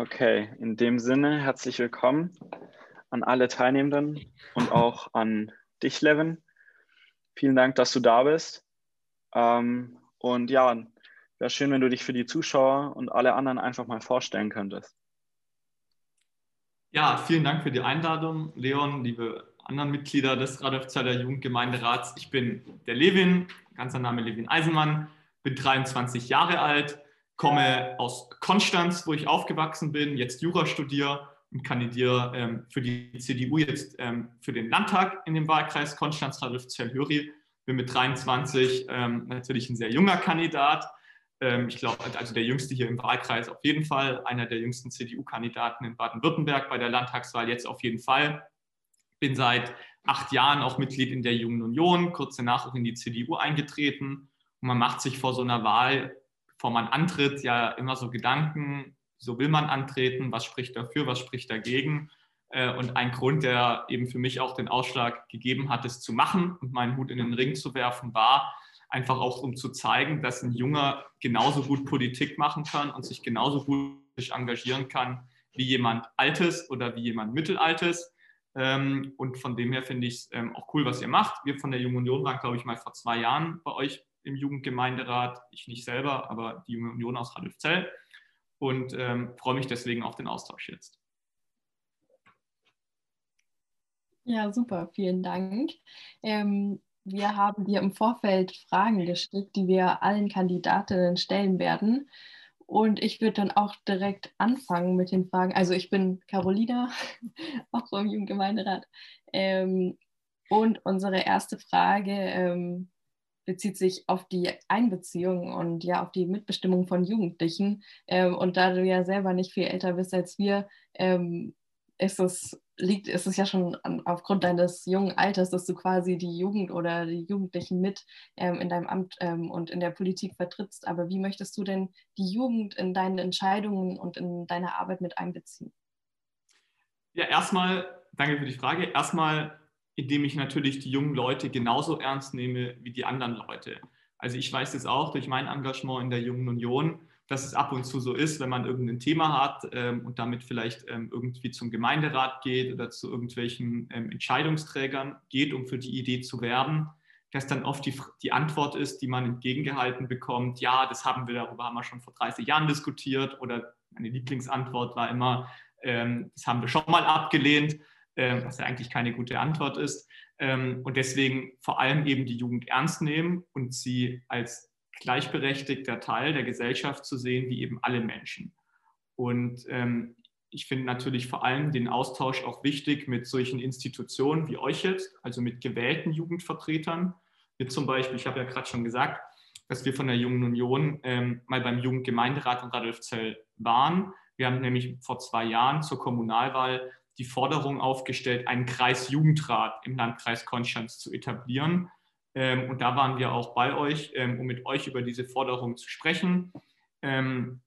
Okay, in dem Sinne herzlich willkommen an alle Teilnehmenden und auch an dich, Levin. Vielen Dank, dass du da bist. Ähm, und ja, wäre schön, wenn du dich für die Zuschauer und alle anderen einfach mal vorstellen könntest. Ja, vielen Dank für die Einladung, Leon, liebe anderen Mitglieder des Radolfzeiler Jugendgemeinderats. Ich bin der Levin, ganzer Name Levin Eisenmann, bin 23 Jahre alt, komme aus Konstanz, wo ich aufgewachsen bin, jetzt Jura studiere und kandidiere ähm, für die CDU jetzt ähm, für den Landtag in dem Wahlkreis Konstanz-Radolfzell-Höri. Bin mit 23 ähm, natürlich ein sehr junger Kandidat. Ähm, ich glaube, also der jüngste hier im Wahlkreis auf jeden Fall, einer der jüngsten CDU-Kandidaten in Baden-Württemberg bei der Landtagswahl jetzt auf jeden Fall. Bin seit acht Jahren auch Mitglied in der Jungen Union, kurz danach auch in die CDU eingetreten. Und man macht sich vor so einer Wahl, bevor man antritt, ja immer so Gedanken, so will man antreten, was spricht dafür, was spricht dagegen. Äh, und ein Grund, der eben für mich auch den Ausschlag gegeben hat, es zu machen und meinen Hut in den Ring zu werfen, war einfach auch, um zu zeigen, dass ein Junger genauso gut Politik machen kann und sich genauso gut engagieren kann wie jemand Altes oder wie jemand Mittelaltes. Ähm, und von dem her finde ich es ähm, auch cool, was ihr macht. Wir von der Jungen Union waren, glaube ich, mal vor zwei Jahren bei euch im Jugendgemeinderat. Ich nicht selber, aber die Junge Union aus Radolfzell. Und ähm, freue mich deswegen auf den Austausch jetzt. Ja, super, vielen Dank. Ähm, wir haben dir im Vorfeld Fragen geschickt, die wir allen Kandidatinnen stellen werden. Und ich würde dann auch direkt anfangen mit den Fragen. Also ich bin Carolina, auch vom Jugendgemeinderat. Ähm, und unsere erste Frage ähm, bezieht sich auf die Einbeziehung und ja auf die Mitbestimmung von Jugendlichen. Ähm, und da du ja selber nicht viel älter bist als wir, ähm, ist es liegt, ist es ja schon an, aufgrund deines jungen Alters, dass du quasi die Jugend oder die Jugendlichen mit ähm, in deinem Amt ähm, und in der Politik vertrittst. Aber wie möchtest du denn die Jugend in deine Entscheidungen und in deine Arbeit mit einbeziehen? Ja, erstmal, danke für die Frage. Erstmal, indem ich natürlich die jungen Leute genauso ernst nehme wie die anderen Leute. Also ich weiß es auch durch mein Engagement in der Jungen Union, dass es ab und zu so ist, wenn man irgendein Thema hat ähm, und damit vielleicht ähm, irgendwie zum Gemeinderat geht oder zu irgendwelchen ähm, Entscheidungsträgern geht, um für die Idee zu werben, dass dann oft die, die Antwort ist, die man entgegengehalten bekommt, ja, das haben wir, darüber haben wir schon vor 30 Jahren diskutiert oder meine Lieblingsantwort war immer, ähm, das haben wir schon mal abgelehnt, was ja eigentlich keine gute Antwort ist. Ähm, und deswegen vor allem eben die Jugend ernst nehmen und sie als gleichberechtigter Teil der Gesellschaft zu sehen, wie eben alle Menschen. Und ähm, ich finde natürlich vor allem den Austausch auch wichtig mit solchen Institutionen wie euch jetzt, also mit gewählten Jugendvertretern. Wir zum Beispiel, ich habe ja gerade schon gesagt, dass wir von der Jungen Union ähm, mal beim Jugendgemeinderat in Radolfzell waren. Wir haben nämlich vor zwei Jahren zur Kommunalwahl die Forderung aufgestellt, einen Kreisjugendrat im Landkreis Konstanz zu etablieren. Ähm, und da waren wir auch bei euch, ähm, um mit euch über diese Forderung zu sprechen. Ähm,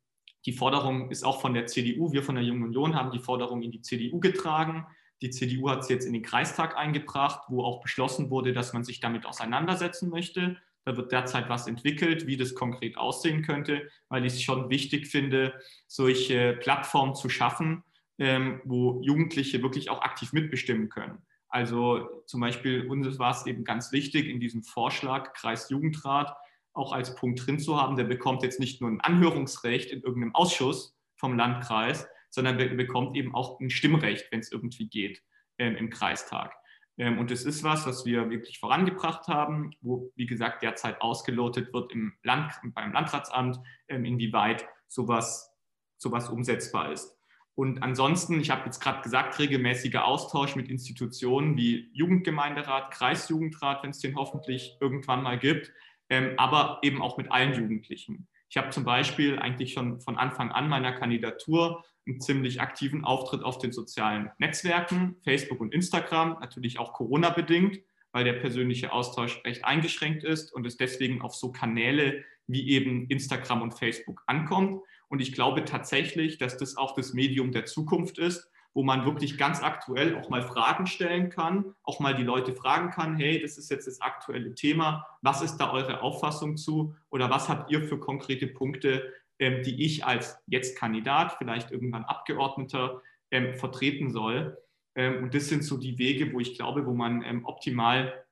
die Forderung ist auch von der CDU. Wir von der Jungen Union haben die Forderung in die CDU getragen. Die CDU hat es jetzt in den Kreistag eingebracht, wo auch beschlossen wurde, dass man sich damit auseinandersetzen möchte. Da wird derzeit was entwickelt, wie das konkret aussehen könnte, weil ich es schon wichtig finde, solche Plattformen zu schaffen, wo Jugendliche wirklich auch aktiv mitbestimmen können. Also zum Beispiel uns war es eben ganz wichtig, in diesem Vorschlag Kreisjugendrat auch als Punkt drin zu haben, der bekommt jetzt nicht nur ein Anhörungsrecht in irgendeinem Ausschuss vom Landkreis, sondern bekommt eben auch ein Stimmrecht, wenn es irgendwie geht, ähm, im Kreistag. Ähm, und es ist was, was wir wirklich vorangebracht haben, wo, wie gesagt, derzeit ausgelotet wird im Land, beim Landratsamt, ähm, inwieweit sowas, sowas umsetzbar ist. Und ansonsten, ich habe jetzt gerade gesagt, regelmäßiger Austausch mit Institutionen wie Jugendgemeinderat, Kreisjugendrat, wenn es den hoffentlich irgendwann mal gibt, ähm, aber eben auch mit allen Jugendlichen. Ich habe zum Beispiel eigentlich schon von Anfang an meiner Kandidatur einen ziemlich aktiven Auftritt auf den sozialen Netzwerken, Facebook und Instagram, natürlich auch Corona-bedingt, weil der persönliche Austausch recht eingeschränkt ist und es deswegen auf so Kanäle wie eben Instagram und Facebook ankommt. Und ich glaube tatsächlich, dass das auch das Medium der Zukunft ist, wo man wirklich ganz aktuell auch mal Fragen stellen kann, auch mal die Leute fragen kann, hey, das ist jetzt das aktuelle Thema, was ist da eure Auffassung zu oder was habt ihr für konkrete Punkte, ähm, die ich als jetzt Kandidat, vielleicht irgendwann Abgeordneter ähm, vertreten soll. Ähm, und das sind so die Wege, wo ich glaube, wo man optimal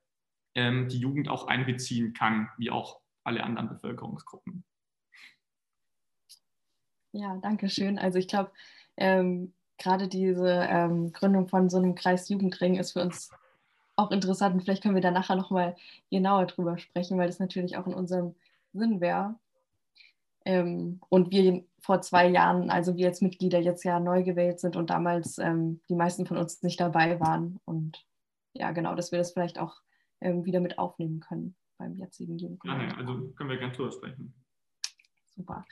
die Jugend auch einbeziehen kann, wie auch alle anderen Bevölkerungsgruppen. Ja, danke schön. Also ich glaube, ähm, gerade diese ähm, Gründung von so einem Kreis Jugendring ist für uns auch interessant und vielleicht können wir da nachher nochmal genauer drüber sprechen, weil das natürlich auch in unserem Sinn wäre. Ähm, und wir vor zwei Jahren, also wir als Mitglieder jetzt ja neu gewählt sind und damals ähm, die meisten von uns nicht dabei waren. Und ja, genau, dass wir das vielleicht auch ähm, wieder mit aufnehmen können beim jetzigen Jugendring. Ja, also können wir gerne drüber sprechen. Super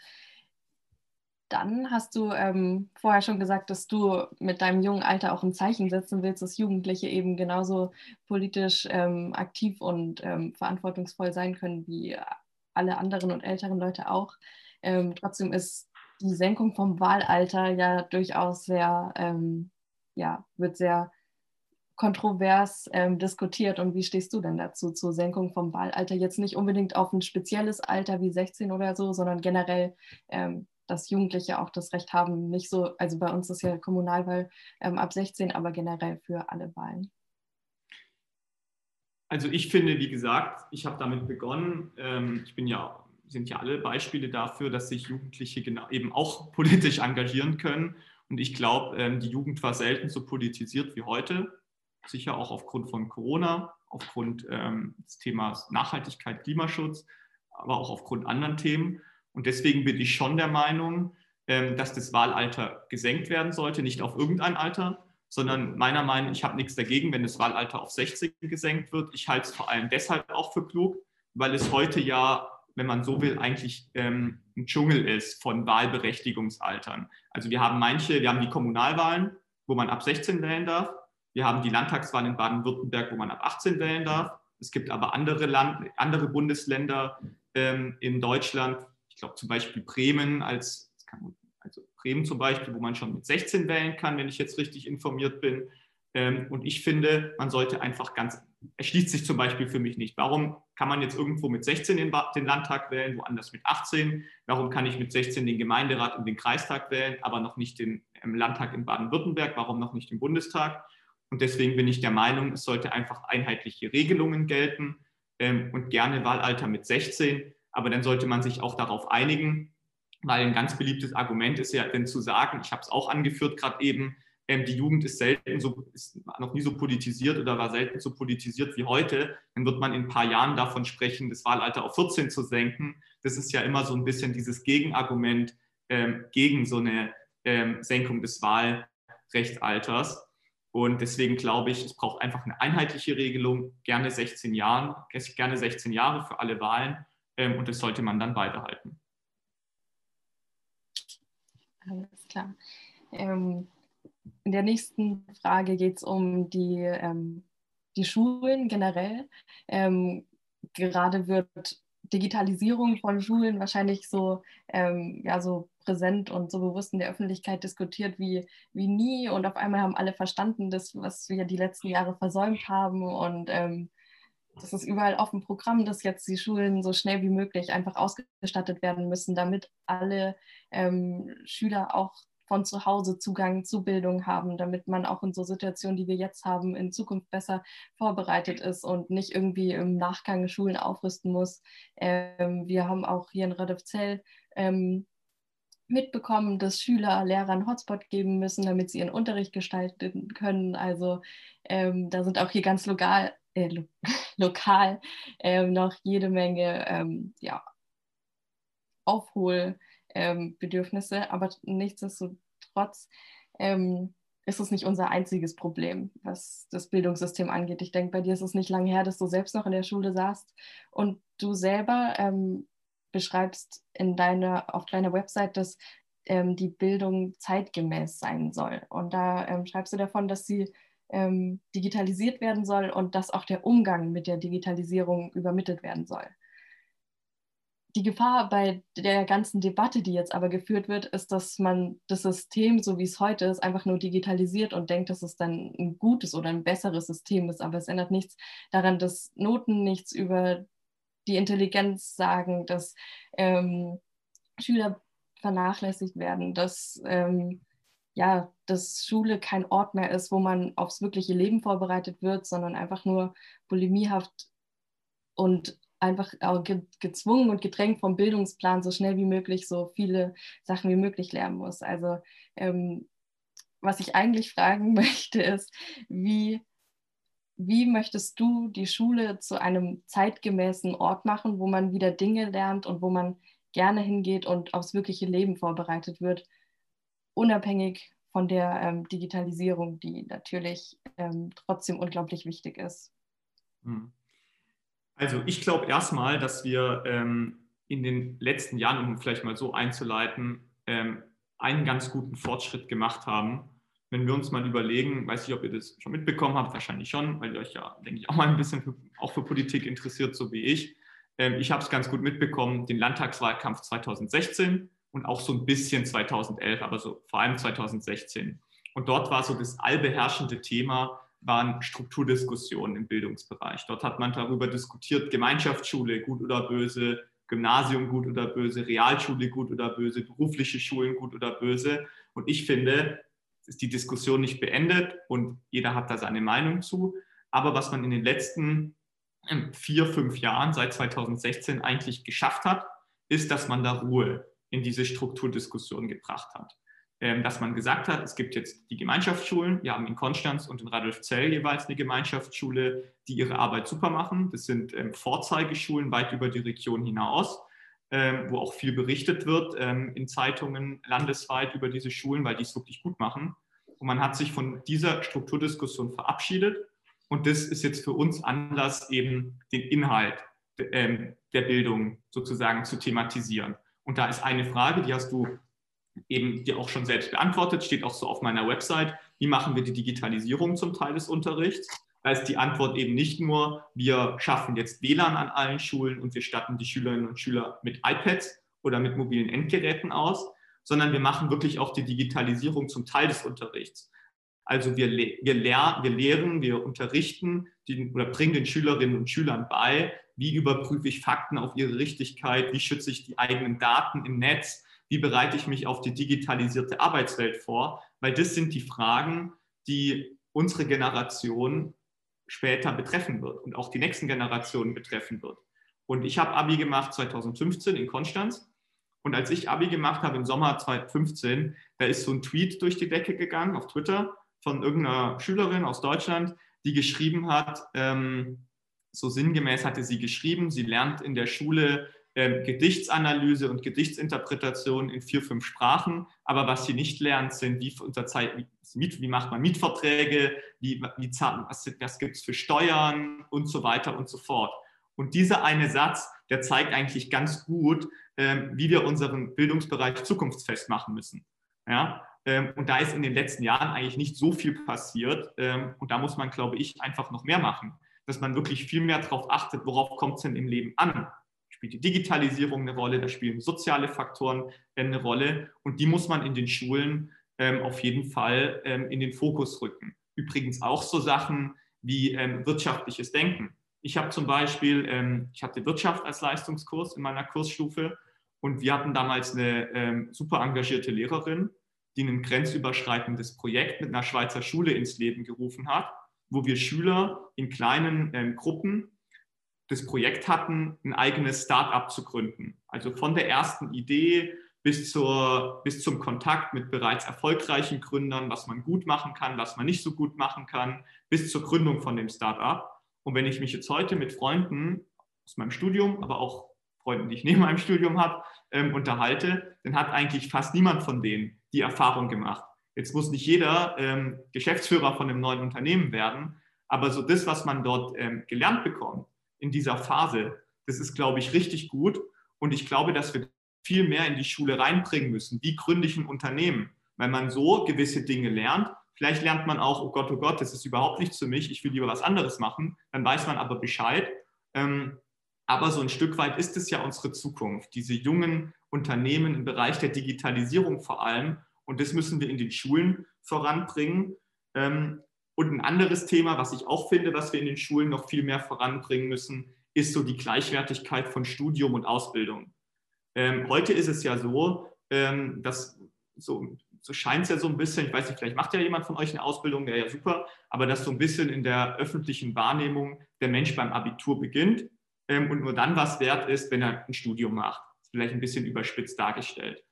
dann hast du ähm, vorher schon gesagt, dass du mit deinem jungen Alter auch ein Zeichen setzen willst, dass Jugendliche eben genauso politisch ähm, aktiv und ähm, verantwortungsvoll sein können wie alle anderen und älteren Leute auch. Ähm, trotzdem ist die Senkung vom Wahlalter ja durchaus sehr, ähm, ja, wird sehr kontrovers ähm, diskutiert. Und wie stehst du denn dazu, zur Senkung vom Wahlalter? Jetzt nicht unbedingt auf ein spezielles Alter wie 16 oder so, sondern generell dass Jugendliche auch das Recht haben, nicht so, also bei uns ist ja Kommunalwahl ähm, ab 16, aber generell für alle Wahlen. Also ich finde, wie gesagt, ich habe damit begonnen. Ähm, ich bin ja, sind ja alle Beispiele dafür, dass sich Jugendliche genau, eben auch politisch engagieren können. Und ich glaube, ähm, die Jugend war selten so politisiert wie heute. Sicher auch aufgrund von Corona, aufgrund ähm, des Themas Nachhaltigkeit, Klimaschutz, aber auch aufgrund anderen Themen. Und deswegen bin ich schon der Meinung, ähm, dass das Wahlalter gesenkt werden sollte, nicht auf irgendein Alter, sondern meiner Meinung nach, ich habe nichts dagegen, wenn das Wahlalter auf 16 gesenkt wird. Ich halte es vor allem deshalb auch für klug, weil es heute ja, wenn man so will, eigentlich ähm, ein Dschungel ist von Wahlberechtigungsaltern. Also wir haben manche, wir haben die Kommunalwahlen, wo man ab 16 wählen darf. Wir haben die Landtagswahlen in Baden-Württemberg, wo man ab 18 wählen darf. Es gibt aber andere, Land, andere Bundesländer ähm, in Deutschland, glaube zum Beispiel Bremen als, also Bremen zum Beispiel, wo man schon mit 16 wählen kann, wenn ich jetzt richtig informiert bin. Ähm, und ich finde, man sollte einfach ganz, erschließt sich zum Beispiel für mich nicht. Warum kann man jetzt irgendwo mit 16 den, den Landtag wählen, woanders mit 18? Warum kann ich mit 16 den Gemeinderat und den Kreistag wählen, aber noch nicht den Landtag in Baden-Württemberg? Warum noch nicht den Bundestag? Und deswegen bin ich der Meinung, es sollte einfach einheitliche Regelungen gelten ähm, und gerne Wahlalter mit 16 aber dann sollte man sich auch darauf einigen, weil ein ganz beliebtes Argument ist ja denn zu sagen, ich habe es auch angeführt gerade eben, ähm, die Jugend ist selten so, ist noch nie so politisiert oder war selten so politisiert wie heute, dann wird man in ein paar Jahren davon sprechen, das Wahlalter auf 14 zu senken. Das ist ja immer so ein bisschen dieses Gegenargument ähm, gegen so eine ähm, Senkung des Wahlrechtsalters. Und deswegen glaube ich, es braucht einfach eine einheitliche Regelung, gerne 16 Jahre, gerne 16 Jahre für alle Wahlen und das sollte man dann beibehalten. Alles klar. Ähm, in der nächsten Frage geht es um die, ähm, die Schulen generell. Ähm, gerade wird Digitalisierung von Schulen wahrscheinlich so, ähm, ja, so präsent und so bewusst in der Öffentlichkeit diskutiert wie, wie nie. Und auf einmal haben alle verstanden, das, was wir die letzten Jahre versäumt haben. Und ähm, das ist überall auf dem Programm, dass jetzt die Schulen so schnell wie möglich einfach ausgestattet werden müssen, damit alle ähm, Schüler auch von zu Hause Zugang zu Bildung haben, damit man auch in so Situationen, die wir jetzt haben, in Zukunft besser vorbereitet ist und nicht irgendwie im Nachgang Schulen aufrüsten muss. Ähm, wir haben auch hier in Radolfzell ähm, mitbekommen, dass Schüler Lehrer einen Hotspot geben müssen, damit sie ihren Unterricht gestalten können. Also ähm, da sind auch hier ganz lokal, äh, lo lokal ähm, noch jede Menge ähm, ja, Aufholbedürfnisse, ähm, aber nichtsdestotrotz ähm, ist es nicht unser einziges Problem, was das Bildungssystem angeht. Ich denke, bei dir ist es nicht lange her, dass du selbst noch in der Schule saßt und du selber ähm, beschreibst in deiner, auf deiner Website, dass ähm, die Bildung zeitgemäß sein soll. Und da schreibst du davon, dass sie ähm, digitalisiert werden soll und dass auch der Umgang mit der Digitalisierung übermittelt werden soll. Die Gefahr bei der ganzen Debatte, die jetzt aber geführt wird, ist, dass man das System, so wie es heute ist, einfach nur digitalisiert und denkt, dass es dann ein gutes oder ein besseres System ist. Aber es ändert nichts daran, dass Noten nichts über die Intelligenz sagen, dass ähm, Schüler vernachlässigt werden, dass, ähm, ja, dass Schule kein Ort mehr ist, wo man aufs wirkliche Leben vorbereitet wird, sondern einfach nur bulimiehaft und einfach ge gezwungen und gedrängt vom Bildungsplan so schnell wie möglich so viele Sachen wie möglich lernen muss. Also ähm, was ich eigentlich fragen möchte, ist, wie, wie möchtest du die Schule zu einem zeitgemäßen Ort machen, wo man wieder Dinge lernt und wo man gerne hingeht und aufs wirkliche Leben vorbereitet wird, unabhängig von der ähm, Digitalisierung, die natürlich ähm, trotzdem unglaublich wichtig ist. Hm. Also ich glaube erstmal, dass wir ähm, in den letzten Jahren, um vielleicht mal so einzuleiten, ähm, einen ganz guten Fortschritt gemacht haben. Wenn wir uns mal überlegen, weiß ich, ob ihr das schon mitbekommen habt, wahrscheinlich schon, weil ihr euch ja, denke ich, auch mal ein bisschen für, auch für Politik interessiert, so wie ich. Ähm, ich habe es ganz gut mitbekommen, den Landtagswahlkampf 2016 und auch so ein bisschen 2011, aber so vor allem 2016. Und dort war so das allbeherrschende Thema, waren Strukturdiskussionen im Bildungsbereich. Dort hat man darüber diskutiert, Gemeinschaftsschule gut oder böse, Gymnasium gut oder böse, Realschule gut oder böse, berufliche Schulen gut oder böse. Und ich finde, ist die Diskussion nicht beendet und jeder hat da seine Meinung zu. Aber was man in den letzten ähm, vier, fünf Jahren seit 2016 eigentlich geschafft hat, ist, dass man da Ruhe in diese Strukturdiskussion gebracht hat. Ähm, dass man gesagt hat, es gibt jetzt die Gemeinschaftsschulen. Wir haben in Konstanz und in Radolfzell jeweils eine Gemeinschaftsschule, die ihre Arbeit super machen. Das sind ähm, Vorzeigeschulen weit über die Region hinaus, ähm, wo auch viel berichtet wird in Zeitungen landesweit über diese Schulen, weil die es wirklich gut machen. Und man hat sich von dieser Strukturdiskussion verabschiedet. Und das ist jetzt für uns Anlass, eben den Inhalt der Bildung sozusagen zu thematisieren. Und da ist eine Frage, die hast du eben dir auch schon selbst beantwortet, steht auch so auf meiner Website. Wie machen wir die Digitalisierung zum Teil des Unterrichts? Da ist die Antwort eben nicht nur, wir schaffen jetzt WLAN an allen Schulen und wir statten die Schülerinnen und Schüler mit iPads oder mit mobilen Endgeräten aus, sondern wir machen wirklich auch die Digitalisierung zum Teil des Unterrichts. Also wir, wir, lehr, wir lehren, wir unterrichten die, oder bringen den Schülerinnen und Schülern bei, wie überprüfe ich Fakten auf ihre Richtigkeit, wie schütze ich die eigenen Daten im Netz, wie bereite ich mich auf die digitalisierte Arbeitswelt vor, weil das sind die Fragen, die unsere Generation später betreffen wird und auch die nächsten Generationen betreffen wird. Und ich habe Abi gemacht 2015 in Konstanz. Und als ich Abi gemacht habe im Sommer 2015, da ist so ein Tweet durch die Decke gegangen auf Twitter von irgendeiner Schülerin aus Deutschland, die geschrieben hat, ähm, so sinngemäß hatte sie geschrieben, sie lernt in der Schule äh, Gedichtsanalyse und Gedichtsinterpretation in vier, fünf Sprachen. Aber was sie nicht lernt, sind, wie, wie, macht man Mietverträge, wie, wie, was, was gibt es für Steuern und so weiter und so fort. Und dieser eine Satz, der zeigt eigentlich ganz gut, äh, wie wir unseren Bildungsbereich zukunftsfest machen müssen. Ja? Ähm, und da ist in den letzten Jahren eigentlich nicht so viel passiert. Ähm, und da muss man, glaube ich, einfach noch mehr machen, dass man wirklich viel mehr darauf achtet, worauf kommt es denn im Leben an spielt die Digitalisierung eine Rolle, da spielen soziale Faktoren eine Rolle und die muss man in den Schulen ähm, auf jeden Fall in den Fokus rücken. Übrigens auch so Sachen wie wirtschaftliches Denken. Ich habe zum Beispiel, ich hatte Wirtschaft als Leistungskurs in meiner Kursstufe und wir hatten damals eine super engagierte Lehrerin, die ein grenzüberschreitendes Projekt mit einer Schweizer Schule ins Leben gerufen hat, wo wir Schüler in kleinen ähm, Gruppen das Projekt hatten, ein eigenes Start-up zu gründen. Also von der ersten Idee bis, zur, bis zum Kontakt mit bereits erfolgreichen Gründern, was man gut machen kann, was man nicht so gut machen kann, bis zur Gründung von dem Start-up. Und wenn ich mich jetzt heute mit Freunden aus meinem Studium, aber auch Freunden, die ich neben meinem Studium habe, ähm, unterhalte, dann hat eigentlich fast niemand von denen die Erfahrung gemacht. Jetzt muss nicht jeder ähm, Geschäftsführer von einem neuen Unternehmen werden, aber so das, was man dort ähm, gelernt bekommt, in dieser Phase. Das ist, glaube ich, richtig gut. Und ich glaube, dass wir viel mehr in die Schule reinbringen müssen. Wie gründe ich ein Unternehmen? Weil man so gewisse Dinge lernt. Vielleicht lernt man auch, oh Gott, oh Gott, das ist überhaupt nichts für mich, ich will lieber was anderes machen. Dann weiß man aber Bescheid. Ähm, aber so ein Stück weit ist es ja unsere Zukunft, diese jungen Unternehmen im Bereich der Digitalisierung vor allem. Und das müssen wir in den Schulen voranbringen. Ähm, und ein anderes Thema, was ich auch finde, was wir in den Schulen noch viel mehr voranbringen müssen, ist so die Gleichwertigkeit von Studium und Ausbildung. Ähm, heute ist es ja so, ähm, das so, so scheint es ja so ein bisschen, ich weiß nicht, vielleicht macht ja jemand von euch eine Ausbildung, wäre ja super, aber dass so ein bisschen in der öffentlichen Wahrnehmung der Mensch beim Abitur beginnt und nur dann was wert ist, wenn er ein Studium macht. Vielleicht ein bisschen überspitzt dargestellt.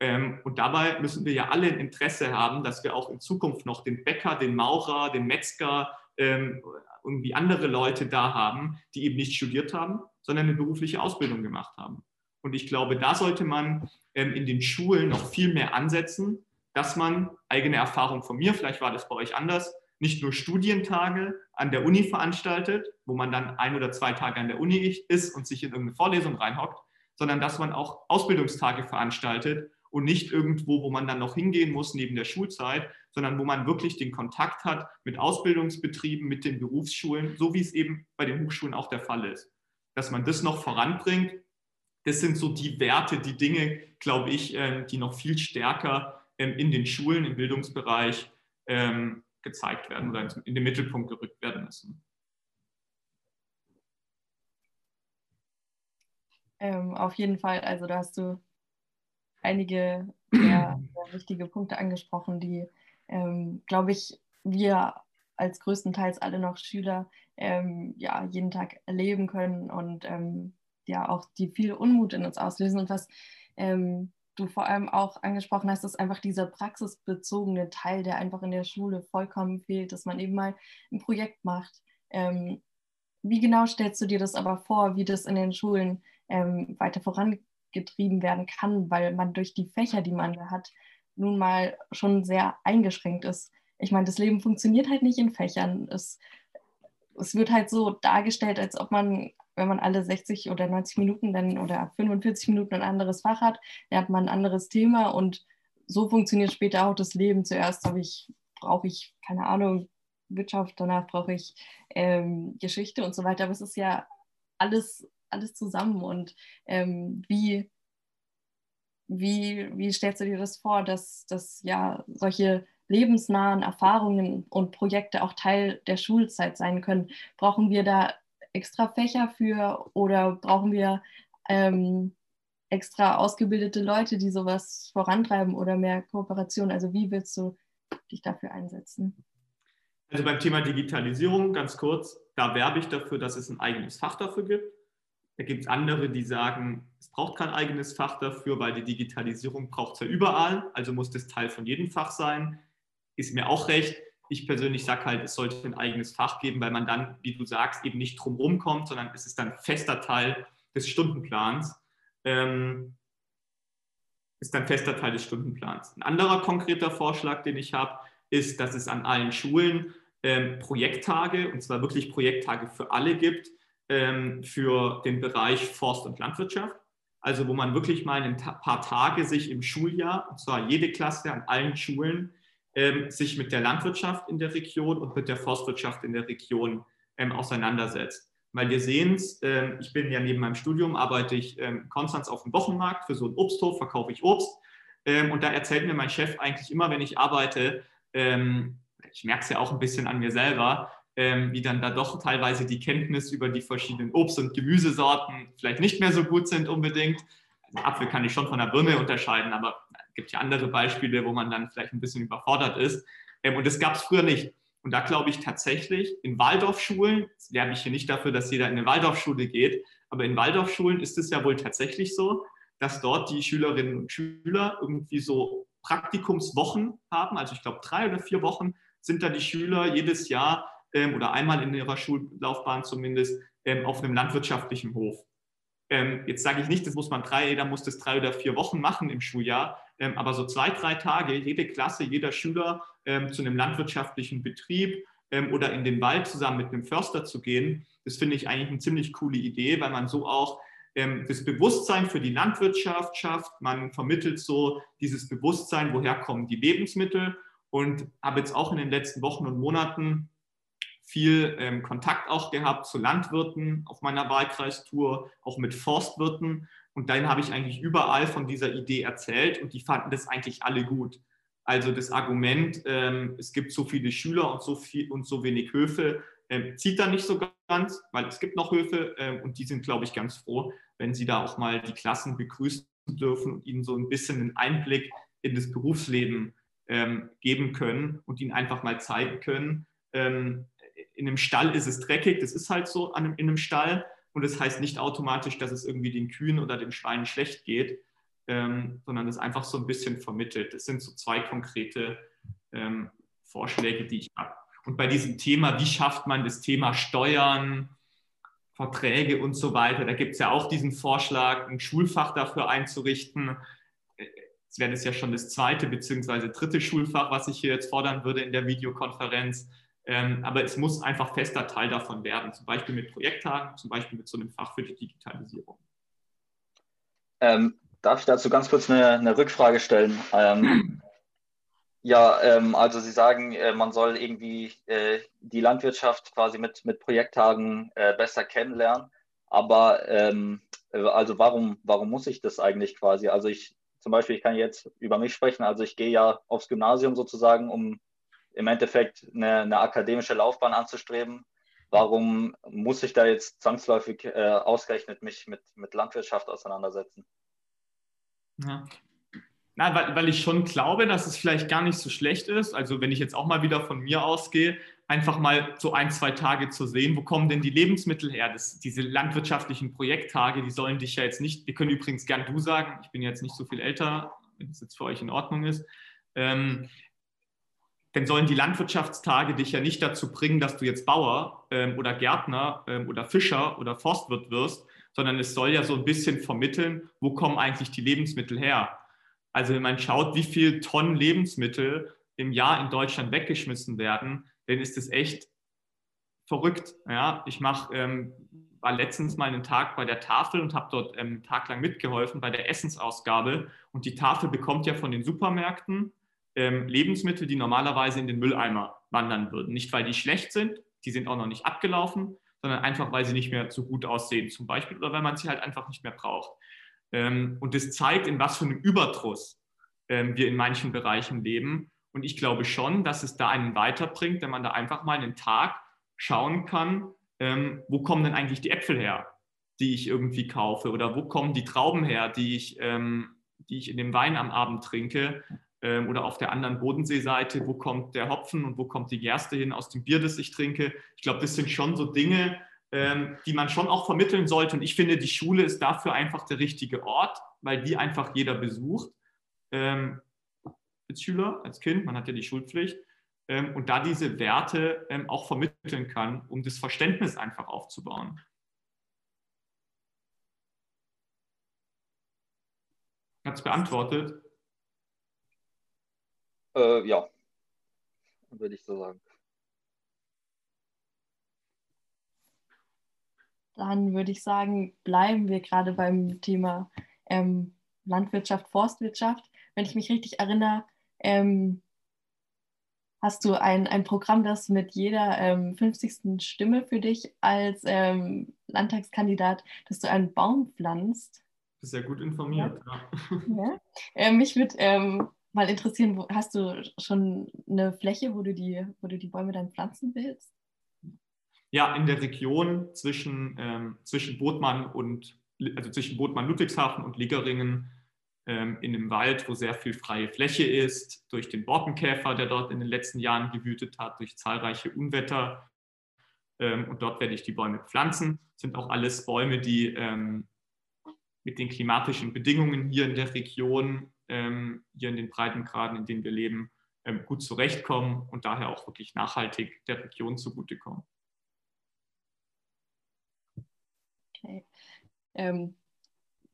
Ähm, und dabei müssen wir ja alle ein Interesse haben, dass wir auch in Zukunft noch den Bäcker, den Maurer, den Metzger, ähm, irgendwie andere Leute da haben, die eben nicht studiert haben, sondern eine berufliche Ausbildung gemacht haben. Und ich glaube, da sollte man ähm, in den Schulen noch viel mehr ansetzen, dass man eigene Erfahrung von mir, vielleicht war das bei euch anders, nicht nur Studientage an der Uni veranstaltet, wo man dann ein oder zwei Tage an der Uni ist und sich in irgendeine Vorlesung reinhockt, sondern dass man auch Ausbildungstage veranstaltet und nicht irgendwo, wo man dann noch hingehen muss neben der Schulzeit, sondern wo man wirklich den Kontakt hat mit Ausbildungsbetrieben, mit den Berufsschulen, so wie es eben bei den Hochschulen auch der Fall ist. Dass man das noch voranbringt, das sind so die Werte, die Dinge, glaube ich, ähm, die noch viel stärker ähm, in den Schulen, im Bildungsbereich ähm, gezeigt werden oder in den Mittelpunkt gerückt werden müssen. Ähm, auf jeden Fall, also da hast du einige sehr, sehr wichtige Punkte angesprochen, die, ähm, glaube ich, wir als größtenteils alle noch Schüler ähm, ja, jeden Tag erleben können und ähm, ja auch die viel Unmut in uns auslösen. Und was ähm, du vor allem auch angesprochen hast, ist einfach dieser praxisbezogene Teil, der einfach in der Schule vollkommen fehlt, dass man eben mal ein Projekt macht. Ähm, wie genau stellst du dir das aber vor, wie das in den Schulen ähm, weiter vorangeht? getrieben werden kann, weil man durch die Fächer, die man da hat, nun mal schon sehr eingeschränkt ist. Ich meine, das Leben funktioniert halt nicht in Fächern. Es, es wird halt so dargestellt, als ob man, wenn man alle 60 oder 90 Minuten dann oder 45 Minuten ein anderes Fach hat, dann hat man ein anderes Thema und so funktioniert später auch das Leben. Zuerst habe ich, brauche ich, keine Ahnung, Wirtschaft, danach brauche ich ähm, Geschichte und so weiter. Aber es ist ja alles alles zusammen und ähm, wie, wie, wie stellst du dir das vor, dass, dass ja solche lebensnahen Erfahrungen und Projekte auch Teil der Schulzeit sein können? Brauchen wir da extra Fächer für oder brauchen wir ähm, extra ausgebildete Leute, die sowas vorantreiben oder mehr Kooperation? Also wie willst du dich dafür einsetzen? Also beim Thema Digitalisierung ganz kurz, da werbe ich dafür, dass es ein eigenes Fach dafür gibt. Da gibt es andere, die sagen, es braucht kein eigenes Fach dafür, weil die Digitalisierung braucht es ja überall, also muss das Teil von jedem Fach sein. Ist mir auch recht. Ich persönlich sage halt, es sollte ein eigenes Fach geben, weil man dann, wie du sagst, eben nicht drumherum kommt, sondern es ist dann fester Teil des Stundenplans. Ähm, ist dann fester Teil des Stundenplans. Ein anderer konkreter Vorschlag, den ich habe, ist, dass es an allen Schulen ähm, Projekttage, und zwar wirklich Projekttage für alle gibt, ähm, für den Bereich Forst- und Landwirtschaft. Also wo man wirklich mal ein paar Tage sich im Schuljahr, und zwar jede Klasse an allen Schulen, ähm, sich mit der Landwirtschaft in der Region und mit der Forstwirtschaft in der Region ähm, auseinandersetzt. Weil wir sehen es, ähm, ich bin ja neben meinem Studium, arbeite ich in ähm, Konstanz auf dem Wochenmarkt, für so einen Obsthof verkaufe ich Obst. Ähm, und da erzählt mir mein Chef eigentlich immer, wenn ich arbeite, ich merke es ja auch ein bisschen an mir selber, ähm, wie dann da doch teilweise die Kenntnis über die verschiedenen Obst- und Gemüsesorten vielleicht nicht mehr so gut sind unbedingt. Also Apfel kann ich schon von der Birne unterscheiden, aber es gibt ja andere Beispiele, wo man dann vielleicht ein bisschen überfordert ist. Ähm, und das gab es früher nicht. Und da glaube ich tatsächlich, in Waldorfschulen, werbe ich hier nicht dafür, dass jeder in eine Waldorfschule geht, aber in Waldorfschulen ist es ja wohl tatsächlich so, dass dort die Schülerinnen und Schüler irgendwie so Praktikumswochen haben. Also ich glaube, drei oder vier Wochen sind da die Schüler jedes Jahr ähm, oder einmal in ihrer Schullaufbahn zumindest ähm, auf einem landwirtschaftlichen Hof. Ähm, jetzt sage ich nicht, das muss man drei, jeder muss das drei oder vier Wochen machen im Schuljahr, ähm, aber so zwei, drei Tage, jede Klasse, jeder Schüler ähm, zu einem landwirtschaftlichen Betrieb ähm, oder in den Wald zusammen mit einem Förster zu gehen, das finde ich eigentlich eine ziemlich coole Idee, weil man so auch das Bewusstsein für die Landwirtschaft schafft. Man vermittelt so dieses Bewusstsein, woher kommen die Lebensmittel und habe jetzt auch in den letzten Wochen und Monaten viel ähm, Kontakt auch gehabt zu Landwirten auf meiner Wahlkreistour, auch mit Forstwirten. Und dann habe ich eigentlich überall von dieser Idee erzählt und die fanden das eigentlich alle gut. Also das Argument, ähm, es gibt so viele Schüler und so, viel, und so wenig Höfe, ähm, zieht da nicht so ganz, weil es gibt noch Höfe ähm, und die sind, glaube ich, ganz froh, wenn sie da auch mal die Klassen begrüßen dürfen und ihnen so ein bisschen einen Einblick in das Berufsleben ähm, geben können und ihnen einfach mal zeigen können, ähm, in einem Stall ist es dreckig, das ist halt so an einem, in einem Stall und das heißt nicht automatisch, dass es irgendwie den Kühen oder den Schweinen schlecht geht, ähm, sondern das einfach so ein bisschen vermittelt. Das sind so zwei konkrete ähm, Vorschläge, die ich habe. Und bei diesem Thema, wie schafft man das Thema Steuern, Verträge und so weiter, da gibt es ja auch diesen Vorschlag, ein Schulfach dafür einzurichten. Jetzt wäre das ja schon das zweite bzw. dritte Schulfach, was ich hier jetzt fordern würde in der Videokonferenz. Ähm, aber es muss einfach fester Teil davon werden, zum Beispiel mit Projekttagen, zum Beispiel mit so einem Fach für die Digitalisierung. Ähm, darf ich dazu ganz kurz eine, eine Rückfrage stellen? Ähm, ja, ähm, also Sie sagen, äh, man soll irgendwie äh, die Landwirtschaft quasi mit, mit Projekttagen äh, besser kennenlernen. Aber ähm, äh, also warum, warum muss ich das eigentlich quasi? Also ich zum Beispiel, ich kann jetzt über mich sprechen, also ich gehe ja aufs Gymnasium sozusagen, um im Endeffekt eine, eine akademische Laufbahn anzustreben. Warum muss ich da jetzt zwangsläufig äh, ausgerechnet mich mit, mit Landwirtschaft auseinandersetzen? Ja. Na, weil, weil ich schon glaube, dass es vielleicht gar nicht so schlecht ist. Also wenn ich jetzt auch mal wieder von mir ausgehe, einfach mal so ein, zwei Tage zu sehen, wo kommen denn die Lebensmittel her? Das, diese landwirtschaftlichen Projekttage, die sollen dich ja jetzt nicht, wir können übrigens gern du sagen, ich bin jetzt nicht so viel älter, wenn das jetzt für euch in Ordnung ist. Ähm, dann sollen die Landwirtschaftstage dich ja nicht dazu bringen, dass du jetzt Bauer ähm, oder Gärtner ähm, oder Fischer oder Forstwirt wirst, sondern es soll ja so ein bisschen vermitteln, wo kommen eigentlich die Lebensmittel her. Also wenn man schaut, wie viel Tonnen Lebensmittel im Jahr in Deutschland weggeschmissen werden, dann ist das echt verrückt. Ja, ich mache, ähm, war letztens mal einen Tag bei der Tafel und habe dort ähm, einen Tag lang mitgeholfen bei der Essensausgabe. Und die Tafel bekommt ja von den Supermärkten ähm, Lebensmittel, die normalerweise in den Mülleimer wandern würden. Nicht, weil die schlecht sind, die sind auch noch nicht abgelaufen, sondern einfach, weil sie nicht mehr so gut aussehen zum Beispiel oder weil man sie halt einfach nicht mehr braucht. Ähm, und das zeigt, in was für einem Überdruss ähm, wir in manchen Bereichen leben. Und ich glaube schon, dass es da einen weiterbringt, wenn man da einfach mal einen Tag schauen kann, ähm, wo kommen denn eigentlich die Äpfel her, die ich irgendwie kaufe oder wo kommen die Trauben her, die ich, die ich in dem Wein am Abend trinke ähm, oder auf der anderen Bodenseeseite, wo kommt der Hopfen und wo kommt die Gerste hin aus dem Bier, das ich trinke. Ich glaube, das sind schon so Dinge, ähm, die man schon auch vermitteln sollte. Und ich finde, die Schule ist dafür einfach der richtige Ort, weil die einfach jeder besucht. Ähm, als Schüler, als Kind, man hat ja die Schulpflicht. Ähm, und da diese Werte ähm, auch vermitteln kann, um das Verständnis einfach aufzubauen. Hat es beantwortet? Äh, ja, würde ich so sagen. Dann würde ich sagen, bleiben wir gerade beim Thema ähm, Landwirtschaft, Forstwirtschaft. Wenn ich mich richtig erinnere, ähm, hast du ein, ein Programm, das mit jeder ähm, 50. Stimme für dich als ähm, Landtagskandidat, dass du einen Baum pflanzt. Bist ja gut informiert. Ja. Ja. ja. Äh, mich würde ähm, mal interessieren, wo, hast du schon eine Fläche, wo du die, wo du die Bäume dann pflanzen willst? Ja, in der Region zwischen, ähm, zwischen Botmann und also zwischen Botmann Ludwigshafen und Liggeringen ähm, in einem Wald, wo sehr viel freie Fläche ist, durch den Borkenkäfer, der dort in den letzten Jahren gewütet hat, durch zahlreiche Unwetter. Ähm, und dort werde ich die Bäume pflanzen. Das sind auch alles Bäume, die ähm, mit den klimatischen Bedingungen hier in der Region hier in den Breitengraden, in denen wir leben, ähm, gut zurechtkommen und daher auch wirklich nachhaltig der Region zugutekommen. Okay. Ähm,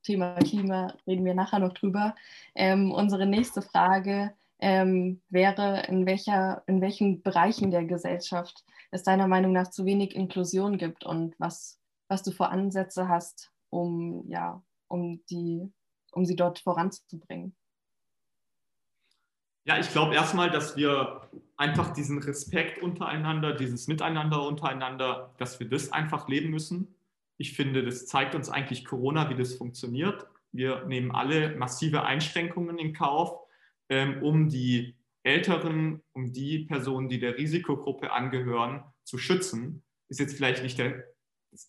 Thema Klima reden wir nachher noch drüber. Ähm, unsere nächste Frage ähm, wäre, in, welcher, in welchen Bereichen der Gesellschaft es deiner Meinung nach zu wenig Inklusion gibt und was, was du vor Ansätze hast, um, ja, um, die, um sie dort voranzubringen. Ja, ich glaube erstmal, dass wir einfach diesen Respekt untereinander, dieses Miteinander untereinander, dass wir das einfach leben müssen. Ich finde, das zeigt uns eigentlich Corona, wie das funktioniert. Wir nehmen alle massive Einschränkungen in Kauf, ähm, um die Älteren, um die Personen, die der Risikogruppe angehören, zu schützen. Ist jetzt vielleicht nicht der,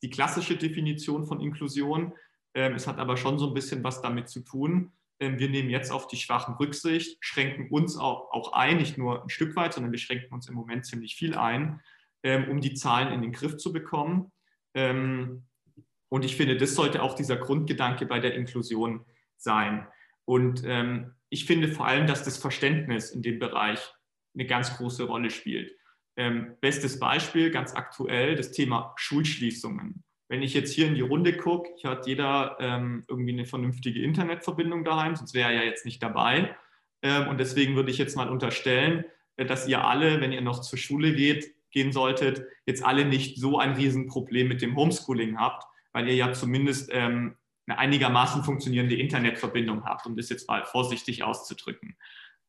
die klassische Definition von Inklusion, Ähm, es hat aber schon so ein bisschen was damit zu tun. Ähm, wir nehmen jetzt auf die Schwachen Rücksicht, schränken uns auch, ein, nicht nur ein Stück weit, sondern wir schränken uns im Moment ziemlich viel ein, ähm, um die Zahlen in den Griff zu bekommen. Ähm, und ich finde, das sollte auch dieser Grundgedanke bei der Inklusion sein. Und ich finde vor allem, dass das Verständnis in dem Bereich eine ganz große Rolle spielt. Bestes Beispiel, ganz aktuell, das Thema Schulschließungen. Wenn ich jetzt hier in die Runde gucke, hier hat jeder ähm, irgendwie eine vernünftige Internetverbindung daheim, sonst wäre er ja jetzt nicht dabei. Ähm, und deswegen würde ich jetzt mal unterstellen, äh, dass ihr alle, wenn ihr noch zur Schule geht, gehen solltet, jetzt alle nicht so ein Riesenproblem mit dem Homeschooling habt, weil ihr ja zumindest ähm, eine einigermaßen funktionierende Internetverbindung habt, um das jetzt mal vorsichtig auszudrücken.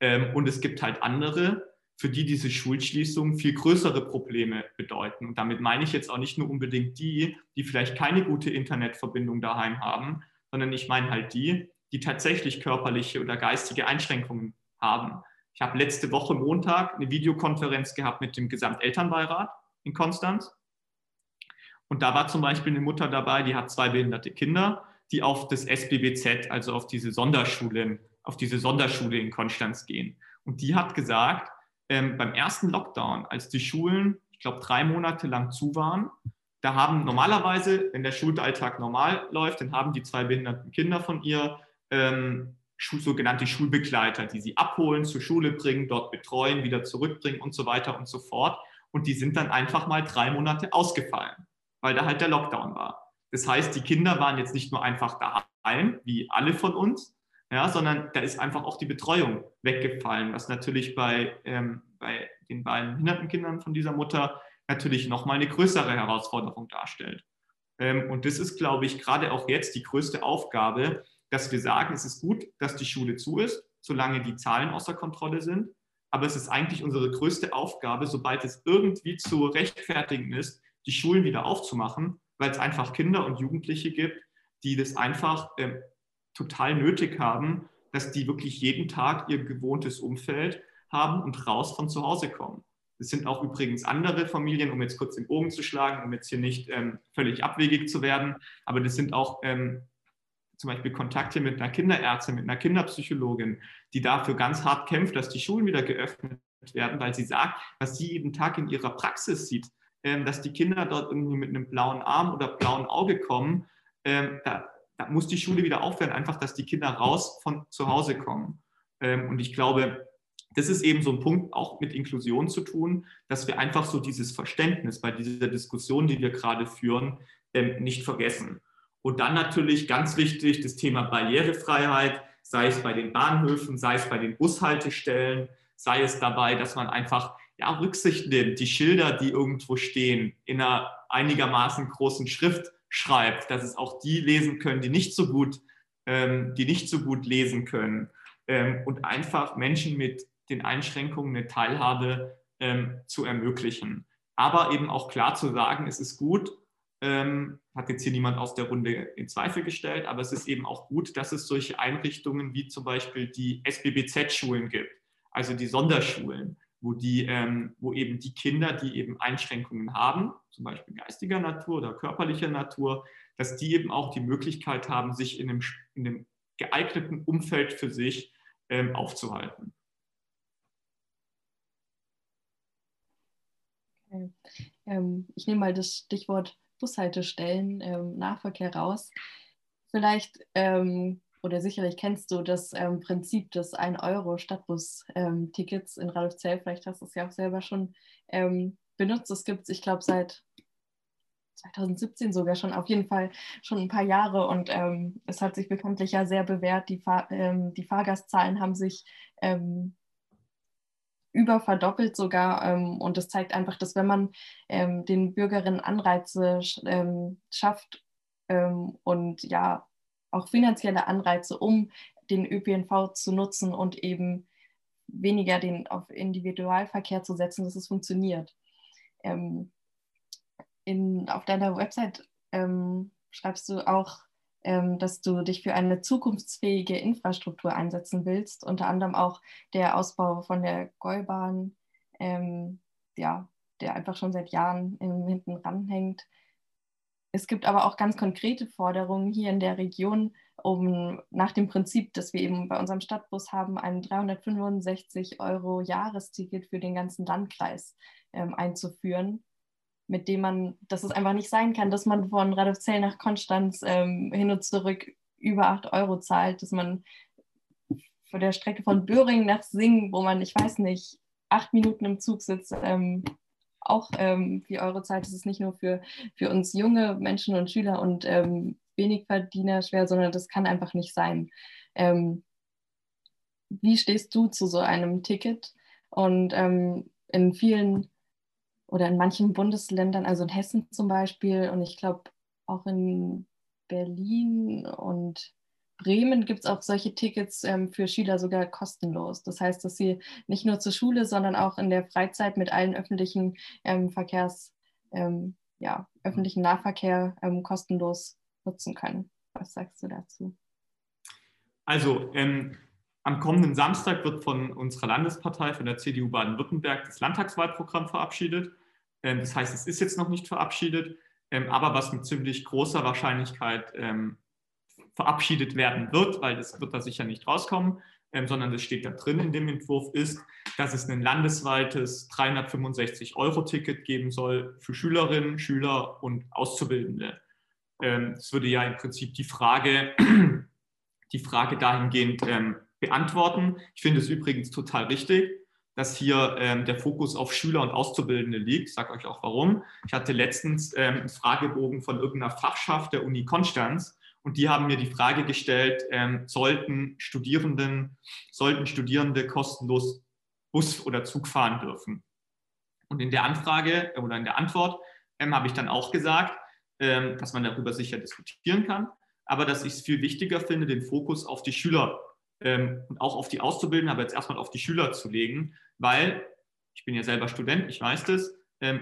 Ähm, und es gibt halt andere, für die diese Schulschließungen viel größere Probleme bedeuten. Und damit meine ich jetzt auch nicht nur unbedingt die, die vielleicht keine gute Internetverbindung daheim haben, sondern ich meine halt die, die tatsächlich körperliche oder geistige Einschränkungen haben. Ich habe letzte Woche Montag eine Videokonferenz gehabt mit dem Gesamtelternbeirat in Konstanz. Und da war zum Beispiel eine Mutter dabei, die hat zwei behinderte Kinder, die auf das SBBZ, also auf diese Sonderschulen, auf diese Sonderschule in Konstanz gehen. Und die hat gesagt, ähm, beim ersten Lockdown, als die Schulen, ich glaube, drei Monate lang zu waren, da haben normalerweise, wenn der Schulalltag normal läuft, dann haben die zwei behinderten Kinder von ihr ähm, sogenannte Schulbegleiter, die sie abholen, zur Schule bringen, dort betreuen, wieder zurückbringen und so weiter und so fort. Und die sind dann einfach mal drei Monate ausgefallen, weil da halt der Lockdown war. Das heißt, die Kinder waren jetzt nicht nur einfach daheim, wie alle von uns, ja, sondern da ist einfach auch die Betreuung weggefallen, was natürlich bei, ähm, bei den beiden behinderten Kindern von dieser Mutter natürlich nochmal eine größere Herausforderung darstellt. Ähm, und das ist, glaube ich, gerade auch jetzt die größte Aufgabe, dass wir sagen, es ist gut, dass die Schule zu ist, solange die Zahlen außer Kontrolle sind. Aber es ist eigentlich unsere größte Aufgabe, sobald es irgendwie zu rechtfertigen ist, die Schulen wieder aufzumachen, weil es einfach Kinder und Jugendliche gibt, die das einfach ähm, total nötig haben, dass die wirklich jeden Tag ihr gewohntes Umfeld haben und raus von zu Hause kommen. Es sind auch übrigens andere Familien, um jetzt kurz den Bogen zu schlagen, um jetzt hier nicht ähm, völlig abwegig zu werden, aber das sind auch ähm, zum Beispiel Kontakte mit einer Kinderärztin, mit einer Kinderpsychologin, die dafür ganz hart kämpft, dass die Schulen wieder geöffnet werden, weil sie sagt, was sie jeden Tag in ihrer Praxis sieht, ähm, dass die Kinder dort irgendwie mit einem blauen Arm oder blauen Auge kommen, ähm, da, da, muss die Schule wieder aufhören, einfach, dass die Kinder raus von zu Hause kommen. Ähm, und ich glaube, das ist eben so ein Punkt auch mit Inklusion zu tun, dass wir einfach so dieses Verständnis bei dieser Diskussion, die wir gerade führen, ähm, nicht vergessen. Und dann natürlich ganz wichtig das Thema Barrierefreiheit, sei es bei den Bahnhöfen, sei es bei den Bushaltestellen, sei es dabei, dass man einfach ja, Rücksicht nimmt, die Schilder, die irgendwo stehen, in einer einigermaßen großen Schrift schreibt, dass es auch die lesen können, die nicht so gut, ähm, die nicht so gut lesen können ähm, und einfach Menschen mit den Einschränkungen eine Teilhabe ähm, zu ermöglichen. Aber eben auch klar zu sagen, es ist gut, ähm, hat jetzt hier niemand aus der Runde in Zweifel gestellt, aber es ist eben auch gut, dass es solche Einrichtungen wie zum Beispiel die SBBZ-Schulen gibt, also die Sonderschulen, wo, die, ähm, wo eben die Kinder, die eben Einschränkungen haben, zum Beispiel geistiger Natur oder körperlicher Natur, dass die eben auch die Möglichkeit haben, sich in einem, in einem geeigneten Umfeld für sich ähm, aufzuhalten. Ähm, ich nehme mal das Stichwort Bushaltestellen, ähm, Nahverkehr raus. Vielleicht ähm, oder sicherlich kennst du das ähm, Prinzip des 1-Euro-Stadtbus-Tickets in Radolfzell. Vielleicht hast du es ja auch selber schon ähm, benutzt. Es gibt es, ich glaube, seit 2017 sogar schon, auf jeden Fall schon ein paar Jahre und ähm, es hat sich bekanntlich ja sehr bewährt. Die, Fahr ähm, die Fahrgastzahlen haben sich ähm, überverdoppelt sogar. Ähm, und das zeigt einfach, dass wenn man ähm, den Bürgerinnen Anreize ähm, schafft ähm, und ja auch finanzielle Anreize, um den ÖPNV zu nutzen und eben weniger den auf Individualverkehr zu setzen, dass es funktioniert. Ähm, in, auf deiner Website ähm, schreibst du auch ähm, dass du dich für eine zukunftsfähige Infrastruktur einsetzen willst, unter anderem auch der Ausbau von der Gäubahn, ähm, ja, der einfach schon seit Jahren hinten ranhängt. Es gibt aber auch ganz konkrete Forderungen hier in der Region, um nach dem Prinzip, dass wir eben bei unserem Stadtbus haben, ein 365 Euro Jahresticket für den ganzen Landkreis ähm, einzuführen, mit dem man, dass es einfach nicht sein kann, dass man von Radolfzell nach Konstanz ähm, hin und zurück über 8 Euro zahlt, dass man von der Strecke von Böhring nach Singen, wo man, ich weiß nicht, acht Minuten im Zug sitzt, ähm, auch ähm, 4 Euro zahlt. Das ist nicht nur für, für uns junge Menschen und Schüler und ähm, Wenigverdiener schwer, sondern das kann einfach nicht sein. Ähm, wie stehst du zu so einem Ticket? Und ähm, in vielen oder in manchen Bundesländern, also in Hessen zum Beispiel und ich glaube auch in Berlin und Bremen gibt es auch solche Tickets ähm, für Schüler sogar kostenlos. Das heißt, dass sie nicht nur zur Schule, sondern auch in der Freizeit mit allen öffentlichen ähm, Verkehrs, ähm, ja, öffentlichen Nahverkehr ähm, kostenlos nutzen können. Was sagst du dazu? Also ähm, am kommenden Samstag wird von unserer Landespartei, von der CDU Baden-Württemberg, das Landtagswahlprogramm verabschiedet. Ähm, das heißt, es ist jetzt noch nicht verabschiedet, aber was mit ziemlich großer Wahrscheinlichkeit verabschiedet werden wird, weil das wird da sicher nicht rauskommen, ähm, sondern das steht da drin in dem Entwurf, ist, dass es ein landesweites 365-Euro-Ticket geben soll für Schülerinnen, Schüler und Auszubildende. Ähm, das würde ja im Prinzip die Frage, die Frage dahingehend ähm, beantworten. Ich finde es übrigens total richtig, dass hier ähm, der Fokus auf Schüler und Auszubildende liegt. Ich sage euch auch warum. Ich hatte letztens ähm, einen Fragebogen von irgendeiner Fachschaft der Uni Konstanz und die haben mir die Frage gestellt, ähm, sollten Studierenden, sollten Studierende kostenlos Bus oder Zug fahren dürfen? Und in der Anfrage oder in der Antwort ähm, habe ich dann auch gesagt, ähm, dass man darüber sicher diskutieren kann, aber dass ich es viel wichtiger finde, den Fokus auf die Schüler ähm, und auch auf die Auszubildenden, aber jetzt erstmal auf die Schüler zu legen, weil ich bin ja selber Student, ich weiß das,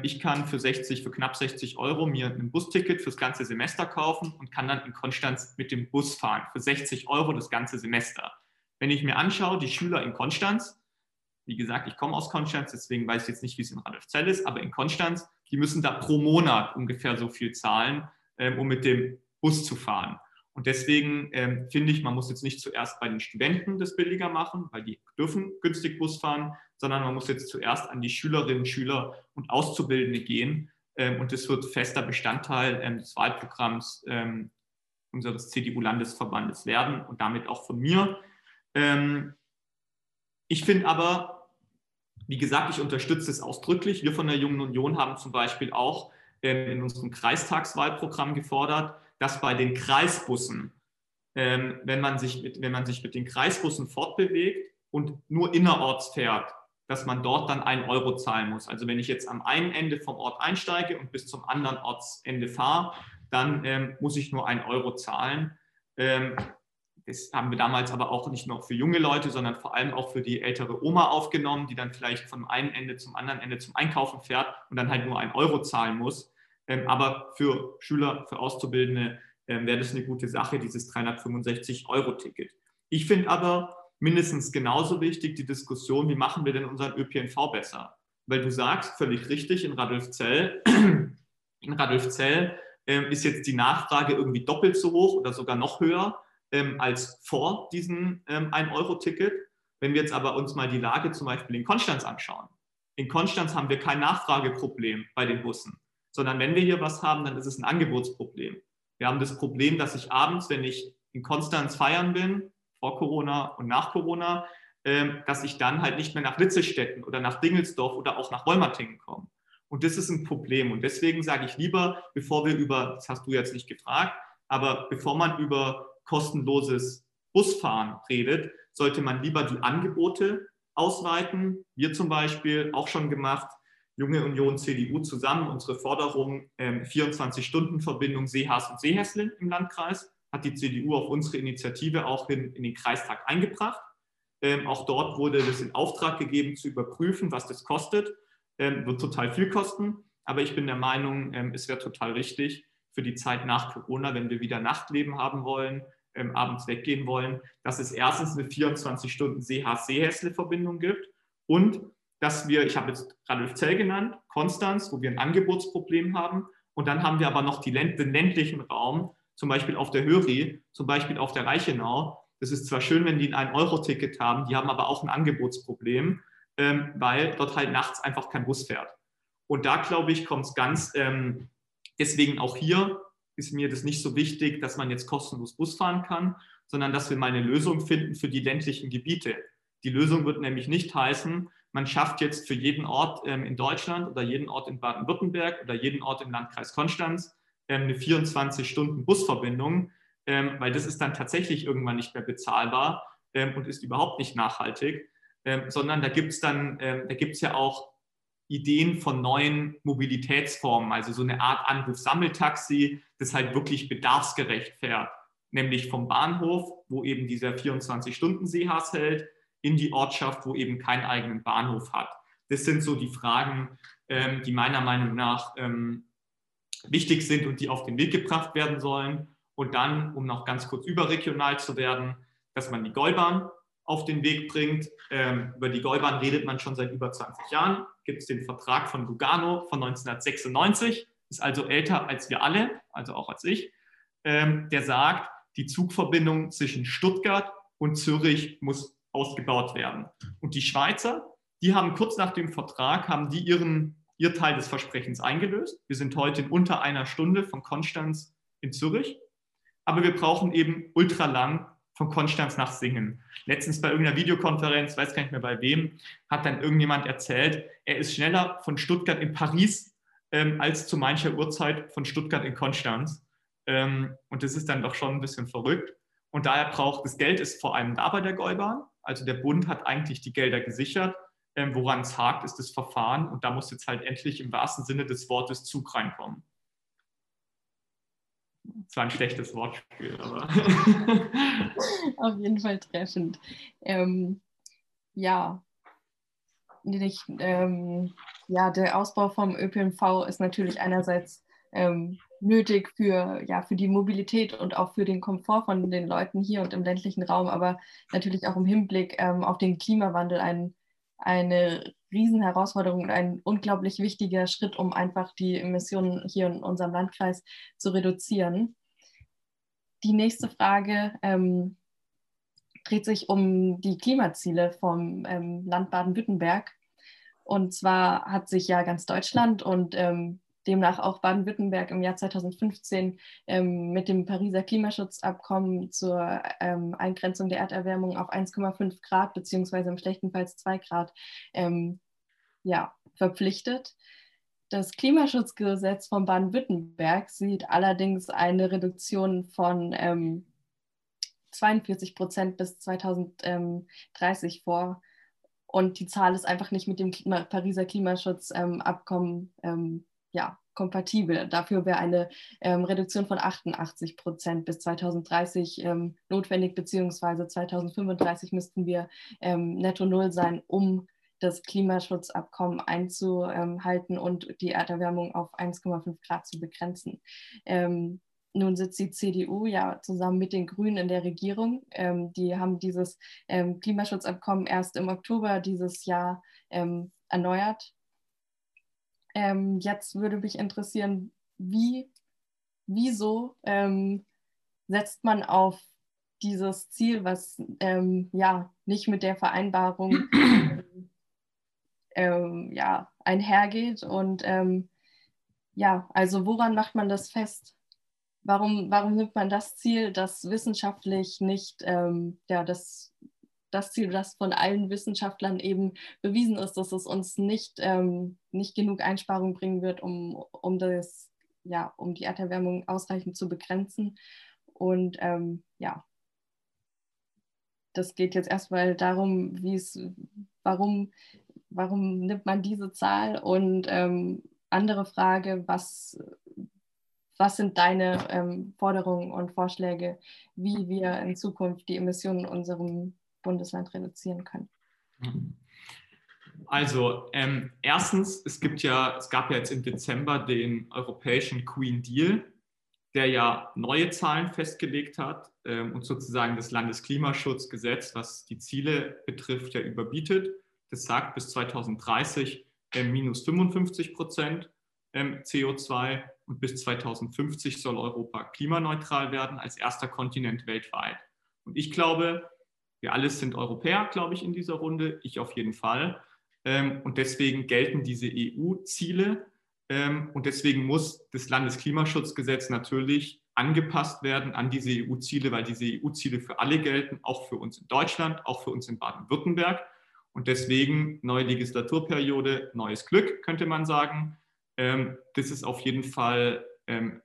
ich kann für 60, für knapp 60 Euro mir ein Busticket fürs ganze Semester kaufen und kann dann in Konstanz mit dem Bus fahren. Für 60 Euro das ganze Semester. Wenn ich mir anschaue, die Schüler in Konstanz, wie gesagt, ich komme aus Konstanz, deswegen weiß ich jetzt nicht, wie es in Radolfzell ist, aber in Konstanz, die müssen da pro Monat ungefähr so viel zahlen, ähm, um mit dem Bus zu fahren. Und deswegen ähm, finde ich, man muss jetzt nicht zuerst bei den Studenten das billiger machen, weil die dürfen günstig Bus fahren, sondern man muss jetzt zuerst an die Schülerinnen, Schüler und Auszubildende gehen. Ähm, und das wird fester Bestandteil ähm, des Wahlprogramms ähm, unseres CDU-Landesverbandes werden und damit auch von mir. Ich finde aber, wie gesagt, ich unterstütze es ausdrücklich. Wir von der Jungen Union haben zum Beispiel auch in unserem Kreistagswahlprogramm gefordert, dass bei den Kreisbussen, wenn, man sich mit, wenn man sich mit den Kreisbussen fortbewegt und nur innerorts fährt, dass man dort dann einen Euro zahlen muss. Also wenn ich jetzt am einen Ende vom Ort einsteige und bis zum anderen Ortsende fahre, dann ähm, muss ich nur einen Euro zahlen. Ähm, das haben wir damals aber auch nicht nur für junge Leute, sondern vor allem auch für die ältere Oma aufgenommen, die dann vielleicht vom einen Ende zum anderen Ende zum Einkaufen fährt und dann halt nur einen Euro zahlen muss. Ähm, aber für Schüler, für Auszubildende ähm, wäre das eine gute Sache, dieses 365-Euro-Ticket. Ich finde aber mindestens genauso wichtig die Diskussion, wie machen wir denn unseren ÖPNV besser? Weil du sagst völlig richtig, in Radolfzell, in Radolfzell ähm, ist jetzt die Nachfrage irgendwie doppelt so hoch oder sogar noch höher als vor diesem 1-Euro-Ticket. Wenn wir jetzt aber uns mal die Lage zum Beispiel in Konstanz anschauen. In Konstanz haben wir kein Nachfrageproblem bei den Bussen sondern wenn wir hier was haben, dann ist es ein Angebotsproblem. Wir haben das Problem, dass ich abends, wenn ich in Konstanz feiern bin, vor Corona und nach Corona, ähm, dass ich dann halt nicht mehr nach Litzelstetten oder nach Dingelsdorf oder auch nach Wolmertingen komme. Und das ist ein Problem. Und deswegen sage ich lieber, bevor wir über, das hast du jetzt nicht gefragt, aber bevor man über kostenloses Busfahren redet, sollte man lieber die Angebote ausweiten. Wir zum Beispiel auch schon gemacht, Junge Union CDU zusammen unsere Forderung ähm, 24-Stunden-Verbindung Seehaas und Seehäslin im Landkreis, hat die CDU auf unsere Initiative auch in, in den Kreistag eingebracht. Ähm, auch dort wurde das in Auftrag gegeben, zu überprüfen, was das kostet. Ähm, wird total viel kosten, aber ich bin der Meinung, ähm, es wäre total richtig für die Zeit nach Corona, wenn wir wieder Nachtleben haben wollen, ähm, abends weggehen wollen, dass es erstens eine 24-Stunden Seehaas-Seehäsle-Verbindung gibt und dass wir, ich habe jetzt Radolfzell genannt, Konstanz, wo wir ein Angebotsproblem haben, Und dann haben wir aber noch die, den ländlichen Raum, zum Beispiel auf der Höri, zum Beispiel auf der Reichenau. Das ist zwar schön, wenn die ein Euro-Ticket haben, die haben aber auch ein Angebotsproblem, ähm, weil dort halt nachts einfach kein Bus fährt. Und da, glaube ich, kommt es ganz, ähm, deswegen auch hier ist mir das nicht so wichtig, dass man jetzt kostenlos Bus fahren kann, sondern dass wir mal eine Lösung finden für die ländlichen Gebiete. Die Lösung wird nämlich nicht heißen, man schafft jetzt für jeden Ort ähm, in Deutschland oder jeden Ort in Baden-Württemberg oder jeden Ort im Landkreis Konstanz eine 24-Stunden-Busverbindung, ähm, weil das ist dann tatsächlich irgendwann nicht mehr bezahlbar ähm, und ist überhaupt nicht nachhaltig, ähm, sondern da gibt es dann, ähm, da gibt es ja auch Ideen von neuen Mobilitätsformen, also so eine Art Anruf-Sammeltaxi, das halt wirklich bedarfsgerecht fährt, nämlich vom Bahnhof, wo eben dieser 24-Stunden-Seehaus hält, in die Ortschaft, wo eben keinen eigenen Bahnhof hat. Das sind so die Fragen, ähm, die meiner Meinung nach ähm, wichtig sind und die auf den Weg gebracht werden sollen. Und dann, um noch ganz kurz überregional zu werden, dass man die Gäubahn auf den Weg bringt. Ähm, über die Gäubahn redet man schon seit über 20 Jahren. Gibt es den Vertrag von Lugano von 1996, ist also älter als wir alle, also auch als ich, ähm, der sagt, die Zugverbindung zwischen Stuttgart und Zürich muss ausgebaut werden. Und die Schweizer, die haben kurz nach dem Vertrag, haben die ihren, ihr Teil des Versprechens eingelöst. Wir sind heute in unter einer Stunde von Konstanz in Zürich. Aber wir brauchen eben ultralang von Konstanz nach Singen. Letztens bei irgendeiner Videokonferenz, weiß gar nicht mehr bei wem, hat dann irgendjemand erzählt, er ist schneller von Stuttgart in Paris ähm, als zu mancher Uhrzeit von Stuttgart in Konstanz. Ähm, und das ist dann doch schon ein bisschen verrückt. Und daher braucht das Geld ist vor allem da bei der Gäubahn. Also der Bund hat eigentlich die Gelder gesichert. Ähm, woran es hakt, ist das Verfahren. Und da muss jetzt halt endlich im wahrsten Sinne des Wortes Zug reinkommen. Zwar ein schlechtes Wortspiel, aber. Auf jeden Fall treffend. Ähm, ja, nicht, ähm, ja, der Ausbau vom ÖPNV ist natürlich einerseits ähm, nötig für, ja, für die Mobilität und auch für den Komfort von den Leuten hier und im ländlichen Raum, aber natürlich auch im Hinblick ähm, auf den Klimawandel ein, eine Riesenherausforderung und ein unglaublich wichtiger Schritt, um einfach die Emissionen hier in unserem Landkreis zu reduzieren. Die nächste Frage ähm, dreht sich um die Klimaziele vom ähm, Land Baden-Württemberg. Und zwar hat sich ja ganz Deutschland und ähm, demnach auch Baden-Württemberg im Jahr 2015 ähm, mit dem Pariser Klimaschutzabkommen zur ähm, Eingrenzung der Erderwärmung auf 1,5 Grad beziehungsweise im schlechtestenfalls 2 Grad ähm, ja, verpflichtet. Das Klimaschutzgesetz von Baden-Württemberg sieht allerdings eine Reduktion von 42 ähm, Prozent bis 2030 vor. Und die Zahl ist einfach nicht mit dem Pariser Klimaschutzabkommen ähm, ja, kompatibel. Dafür wäre eine ähm, Reduktion von 88 Prozent bis 2030 ähm, notwendig, beziehungsweise 2035 müssten wir ähm, netto null sein, um das Klimaschutzabkommen einzuhalten und die Erderwärmung auf 1,5 Grad zu begrenzen. Ähm, nun sitzt die CDU ja zusammen mit den Grünen in der Regierung. Ähm, die haben dieses ähm, Klimaschutzabkommen erst im Oktober dieses Jahr erneuert. Ähm, jetzt würde mich interessieren, wie, wieso ähm, setzt man auf dieses Ziel, was ähm, ja nicht mit der Vereinbarung ähm, ja, einhergeht. Und ähm, ja, also woran macht man das fest? Warum, warum nimmt man das Ziel, das wissenschaftlich nicht, ähm, ja, das, das Ziel, das von allen Wissenschaftlern eben bewiesen ist, dass es uns nicht, ähm, nicht genug Einsparung bringen wird, um, um, das, ja, um die Erderwärmung ausreichend zu begrenzen. Und ähm, ja, das geht jetzt erstmal darum, wie es, warum warum nimmt man diese Zahl? Und ähm, andere Frage, was, was sind deine ähm, Forderungen und Vorschläge, wie wir in Zukunft die Emissionen in unserem Bundesland reduzieren können? Also ähm, erstens, es gibt ja, es gab ja jetzt im Dezember den europäischen Green Deal, der ja neue Zahlen festgelegt hat ähm, und sozusagen das Landesklimaschutzgesetz, was die Ziele betrifft, ja überbietet das sagt bis 2030 äh, minus 55 Prozent ähm, CO2 und bis 2050 soll Europa klimaneutral werden als erster Kontinent weltweit. Und ich glaube, wir alle sind Europäer, glaube ich, in dieser Runde, ich auf jeden Fall. Ähm, und deswegen gelten diese EU-Ziele ähm, und deswegen muss das Landesklimaschutzgesetz natürlich angepasst werden an diese EU-Ziele, weil diese EU-Ziele für alle gelten, auch für uns in Deutschland, auch für uns in Baden-Württemberg. Und deswegen neue Legislaturperiode, neues Glück, könnte man sagen. Ähm, das ist auf jeden Fall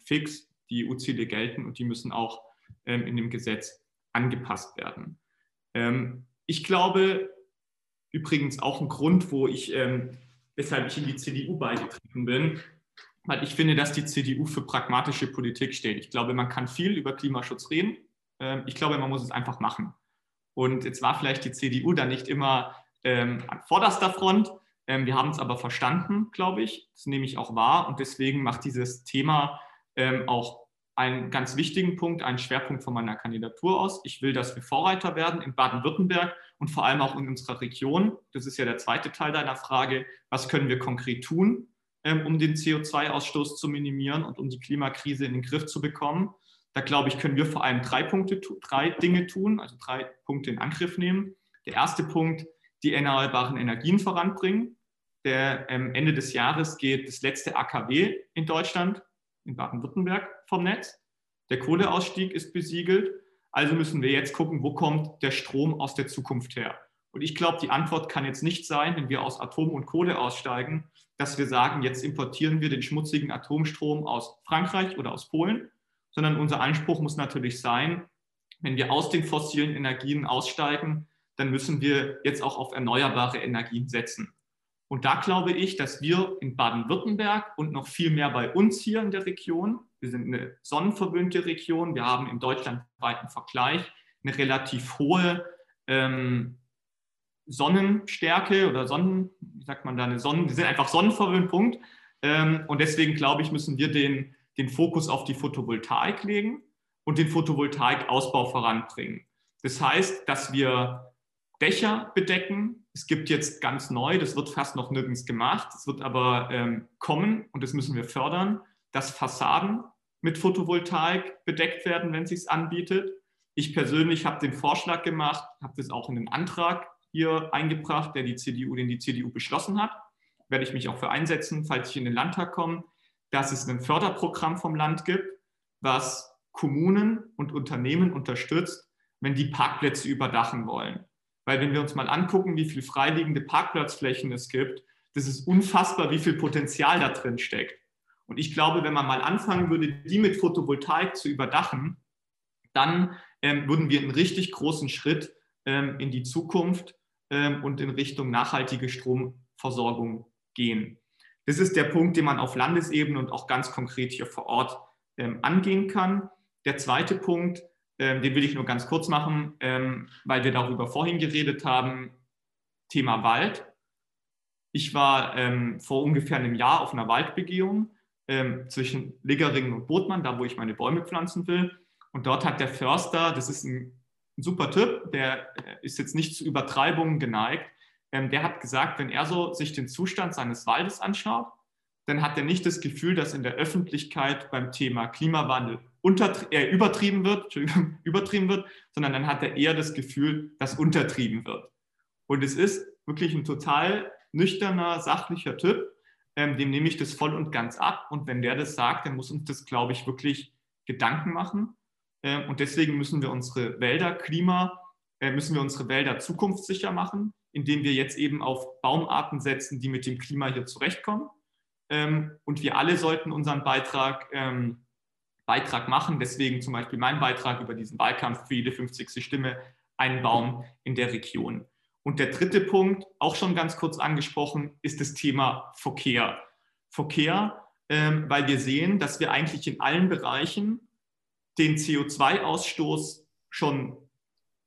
fix. Die EU-Ziele gelten und die müssen auch in dem Gesetz angepasst werden. Ähm, ich glaube, übrigens auch ein Grund, wo ich, ähm, weshalb ich in die CDU beigetreten bin, weil ich finde, dass die CDU für pragmatische Politik steht. Ich glaube, man kann viel über Klimaschutz reden. Ähm, ich glaube, man muss es einfach machen. Und jetzt war vielleicht die CDU da nicht immer ähm, an vorderster Front. Ähm, wir haben es aber verstanden, glaube ich. Das nehme ich auch wahr. Und deswegen macht dieses Thema ähm, auch einen ganz wichtigen Punkt, einen Schwerpunkt von meiner Kandidatur aus. Ich will, dass wir Vorreiter werden in Baden-Württemberg und vor allem auch in unserer Region. Das ist ja der zweite Teil deiner Frage. Was können wir konkret tun, ähm, um den CO2-Ausstoß zu minimieren und um die Klimakrise in den Griff zu bekommen? Da glaube ich, können wir vor allem drei Punkte, drei Dinge tun, also drei Punkte in Angriff nehmen. Der erste Punkt die erneuerbaren Energien voranbringen. Der ähm, Ende des Jahres geht das letzte AKW in Deutschland, in Baden-Württemberg, vom Netz. Der Kohleausstieg ist besiegelt. Also müssen wir jetzt gucken, wo kommt der Strom aus der Zukunft her. Und ich glaube, die Antwort kann jetzt nicht sein, wenn wir aus Atom und Kohle aussteigen, dass wir sagen, jetzt importieren wir den schmutzigen Atomstrom aus Frankreich oder aus Polen, sondern unser Anspruch muss natürlich sein, wenn wir aus den fossilen Energien aussteigen, dann müssen wir jetzt auch auf erneuerbare Energien setzen. Und da glaube ich, dass wir in Baden-Württemberg und noch viel mehr bei uns hier in der Region, wir sind eine sonnenverwöhnte Region, wir haben im deutschlandweiten Vergleich eine relativ hohe ähm, Sonnenstärke oder Sonnen, wie sagt man da, eine Sonnen, wir sind einfach sonnenverwöhnt, Punkt. Ähm, und deswegen glaube ich, müssen wir den, den Fokus auf die Photovoltaik legen und den Photovoltaikausbau voranbringen. Das heißt, dass wir Dächer bedecken. Es gibt jetzt ganz neu, das wird fast noch nirgends gemacht, es wird aber ähm, kommen und das müssen wir fördern, dass Fassaden mit Photovoltaik bedeckt werden, wenn es sich anbietet. Ich persönlich habe den Vorschlag gemacht, habe das auch in den Antrag hier eingebracht, der die CDU, den die CDU beschlossen hat. Werde ich mich auch für einsetzen, falls ich in den Landtag komme, dass es ein Förderprogramm vom Land gibt, was Kommunen und Unternehmen unterstützt, wenn die Parkplätze überdachen wollen. Weil wenn wir uns mal angucken, wie viele freiliegende Parkplatzflächen es gibt, das ist unfassbar, wie viel Potenzial da drin steckt. Und ich glaube, wenn man mal anfangen würde, die mit Photovoltaik zu überdachen, dann ähm, würden wir einen richtig großen Schritt ähm, in die Zukunft ähm, und in Richtung nachhaltige Stromversorgung gehen. Das ist der Punkt, den man auf Landesebene und auch ganz konkret hier vor Ort ähm, angehen kann. Der zweite Punkt ähm, den will ich nur ganz kurz machen, ähm, weil wir darüber vorhin geredet haben. Thema Wald. Ich war ähm, vor ungefähr einem Jahr auf einer Waldbegehung ähm, zwischen Liggeringen und Botmann, da wo ich meine Bäume pflanzen will. Und dort hat der Förster, das ist ein, ein super Tipp, der äh, ist jetzt nicht zu Übertreibungen geneigt, ähm, der hat gesagt, wenn er so sich den Zustand seines Waldes anschaut, dann hat er nicht das Gefühl, dass in der Öffentlichkeit beim Thema Klimawandel äh, übertrieben wird, übertrieben wird, sondern dann hat er eher das Gefühl, dass untertrieben wird. Und es ist wirklich ein total nüchterner, sachlicher Typ, ähm, dem nehme ich das voll und ganz ab. Und wenn der das sagt, dann muss uns das, glaube ich, wirklich Gedanken machen. Ähm, und deswegen müssen wir unsere Wälder Klima, äh, müssen wir unsere Wälder zukunftssicher machen, indem wir jetzt eben auf Baumarten setzen, die mit dem Klima hier zurechtkommen. Ähm, und wir alle sollten unseren Beitrag ähm, Beitrag machen. Deswegen zum Beispiel mein Beitrag über diesen Wahlkampf für jede 50. Stimme, einen Baum in der Region. Und der dritte Punkt, auch schon ganz kurz angesprochen, ist das Thema Verkehr. Verkehr, ähm, weil wir sehen, dass wir eigentlich in allen Bereichen den CO2-Ausstoß schon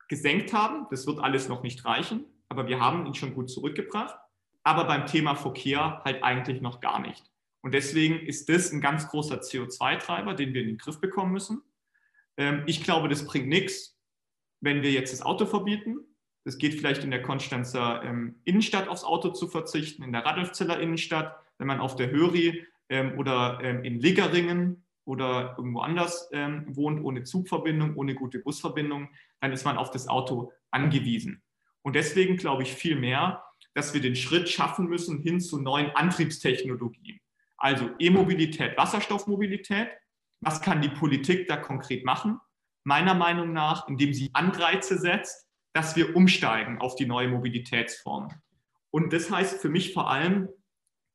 gesenkt haben. Das wird alles noch nicht reichen, aber wir haben ihn schon gut zurückgebracht. Aber beim Thema Verkehr halt eigentlich noch gar nicht. Und deswegen ist das ein ganz großer CO2-Treiber, den wir in den Griff bekommen müssen. Ähm, ich glaube, das bringt nichts, wenn wir jetzt das Auto verbieten. Es geht vielleicht in der Konstanzer ähm, Innenstadt aufs Auto zu verzichten, in der Radolfzeller Innenstadt. Wenn man auf der Höri ähm, oder in Liggeringen oder irgendwo anders wohnt, ohne Zugverbindung, ohne gute Busverbindung, dann ist man auf das Auto angewiesen. Und deswegen glaube ich viel mehr, dass wir den Schritt schaffen müssen hin zu neuen Antriebstechnologien. Also E-Mobilität, Wasserstoffmobilität. Was kann die Politik da konkret machen? Meiner Meinung nach, indem sie Anreize setzt, dass wir umsteigen auf die neue Mobilitätsform. Und das heißt für mich vor allem,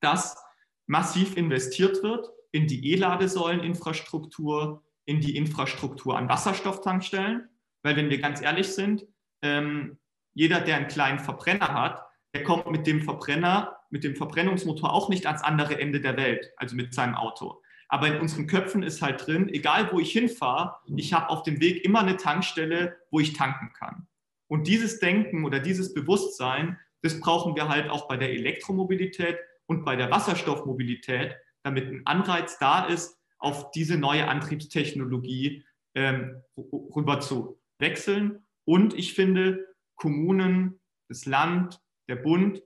dass massiv investiert wird in die E-Ladesäuleninfrastruktur, in die Infrastruktur an Wasserstofftankstellen. Weil wenn wir ganz ehrlich sind, ähm, jeder, der einen kleinen Verbrenner hat, der kommt mit dem Verbrenner, mit dem Verbrennungsmotor auch nicht ans andere Ende der Welt, also mit seinem Auto. Aber in unseren Köpfen ist halt drin, egal wo ich hinfahre, ich habe auf dem Weg immer eine Tankstelle, wo ich tanken kann. Und dieses Denken oder dieses Bewusstsein, das brauchen wir halt auch bei der Elektromobilität und bei der Wasserstoffmobilität, damit ein Anreiz da ist, auf diese neue Antriebstechnologie ähm, rüber zu wechseln. Und ich finde, Kommunen, das Land, der Bund,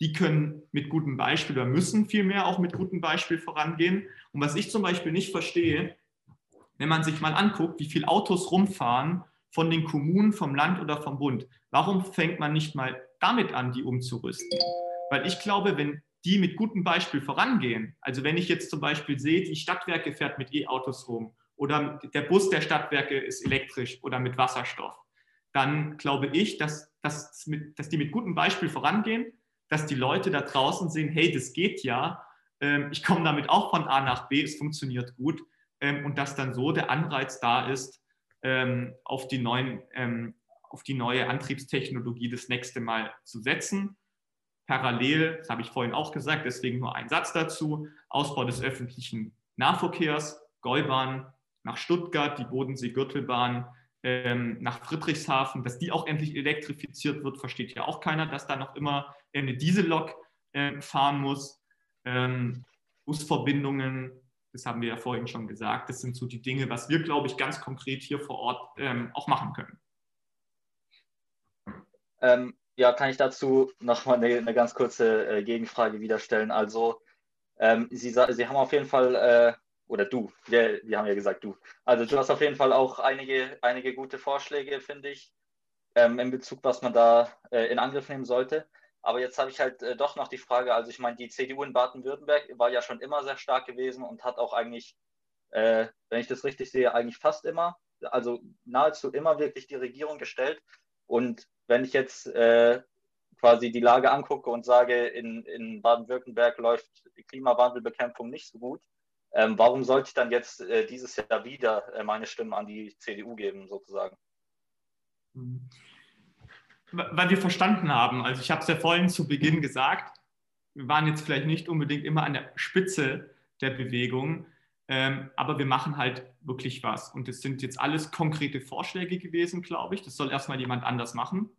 die können mit gutem Beispiel oder müssen vielmehr auch mit gutem Beispiel vorangehen. Und was ich zum Beispiel nicht verstehe, wenn man sich mal anguckt, wie viele Autos rumfahren von den Kommunen, vom Land oder vom Bund, warum fängt man nicht mal damit an, die umzurüsten? Weil ich glaube, wenn die mit gutem Beispiel vorangehen, also wenn ich jetzt zum Beispiel sehe, die Stadtwerke fährt mit E-Autos rum oder der Bus der Stadtwerke ist elektrisch oder mit Wasserstoff, dann glaube ich, dass, dass, dass die mit gutem Beispiel vorangehen, dass die Leute da draußen sehen, hey, das geht ja, ähm, ich komme damit auch von A nach B, es funktioniert gut ähm, und dass dann so der Anreiz da ist, ähm, auf, die neuen, auf die neue Antriebstechnologie das nächste Mal zu setzen. Parallel, das habe ich vorhin auch gesagt, deswegen nur ein Satz dazu, Ausbau des öffentlichen Nahverkehrs, Gäubahn nach Stuttgart, die Bodensee-Gürtelbahn, ähm, nach Friedrichshafen, dass die auch endlich elektrifiziert wird, versteht ja auch keiner, dass da noch immer eine Diesellok äh, fahren muss. Ähm, Busverbindungen, das haben wir ja vorhin schon gesagt, das sind so die Dinge, was wir, glaube ich, ganz konkret hier vor Ort ähm, auch machen können. Ähm, ja, kann ich dazu nochmal eine, eine ganz kurze äh, Gegenfrage wieder stellen. Also, ähm, Sie, Sie haben auf jeden Fall äh, oder du, wir, wir haben ja gesagt du. Also du hast auf jeden Fall auch einige, einige gute Vorschläge, finde ich, ähm, in Bezug, was man da äh, in Angriff nehmen sollte. Aber jetzt habe ich halt äh, doch noch die Frage, also ich meine, die CDU in Baden-Württemberg war ja schon immer sehr stark gewesen und hat auch eigentlich, äh, wenn ich das richtig sehe, eigentlich fast immer, also nahezu immer wirklich die Regierung gestellt. Und wenn ich jetzt äh, quasi die Lage angucke und sage, in, in Baden-Württemberg läuft die Klimawandelbekämpfung nicht so gut, ähm, warum sollte ich dann jetzt äh, dieses Jahr wieder äh, meine Stimme an die CDU geben, sozusagen? Weil wir verstanden haben, also ich habe es ja vorhin zu Beginn gesagt, wir waren jetzt vielleicht nicht unbedingt immer an der Spitze der Bewegung, ähm, aber wir machen halt wirklich was. Und es sind jetzt alles konkrete Vorschläge gewesen, glaube ich. Das soll erstmal jemand anders machen.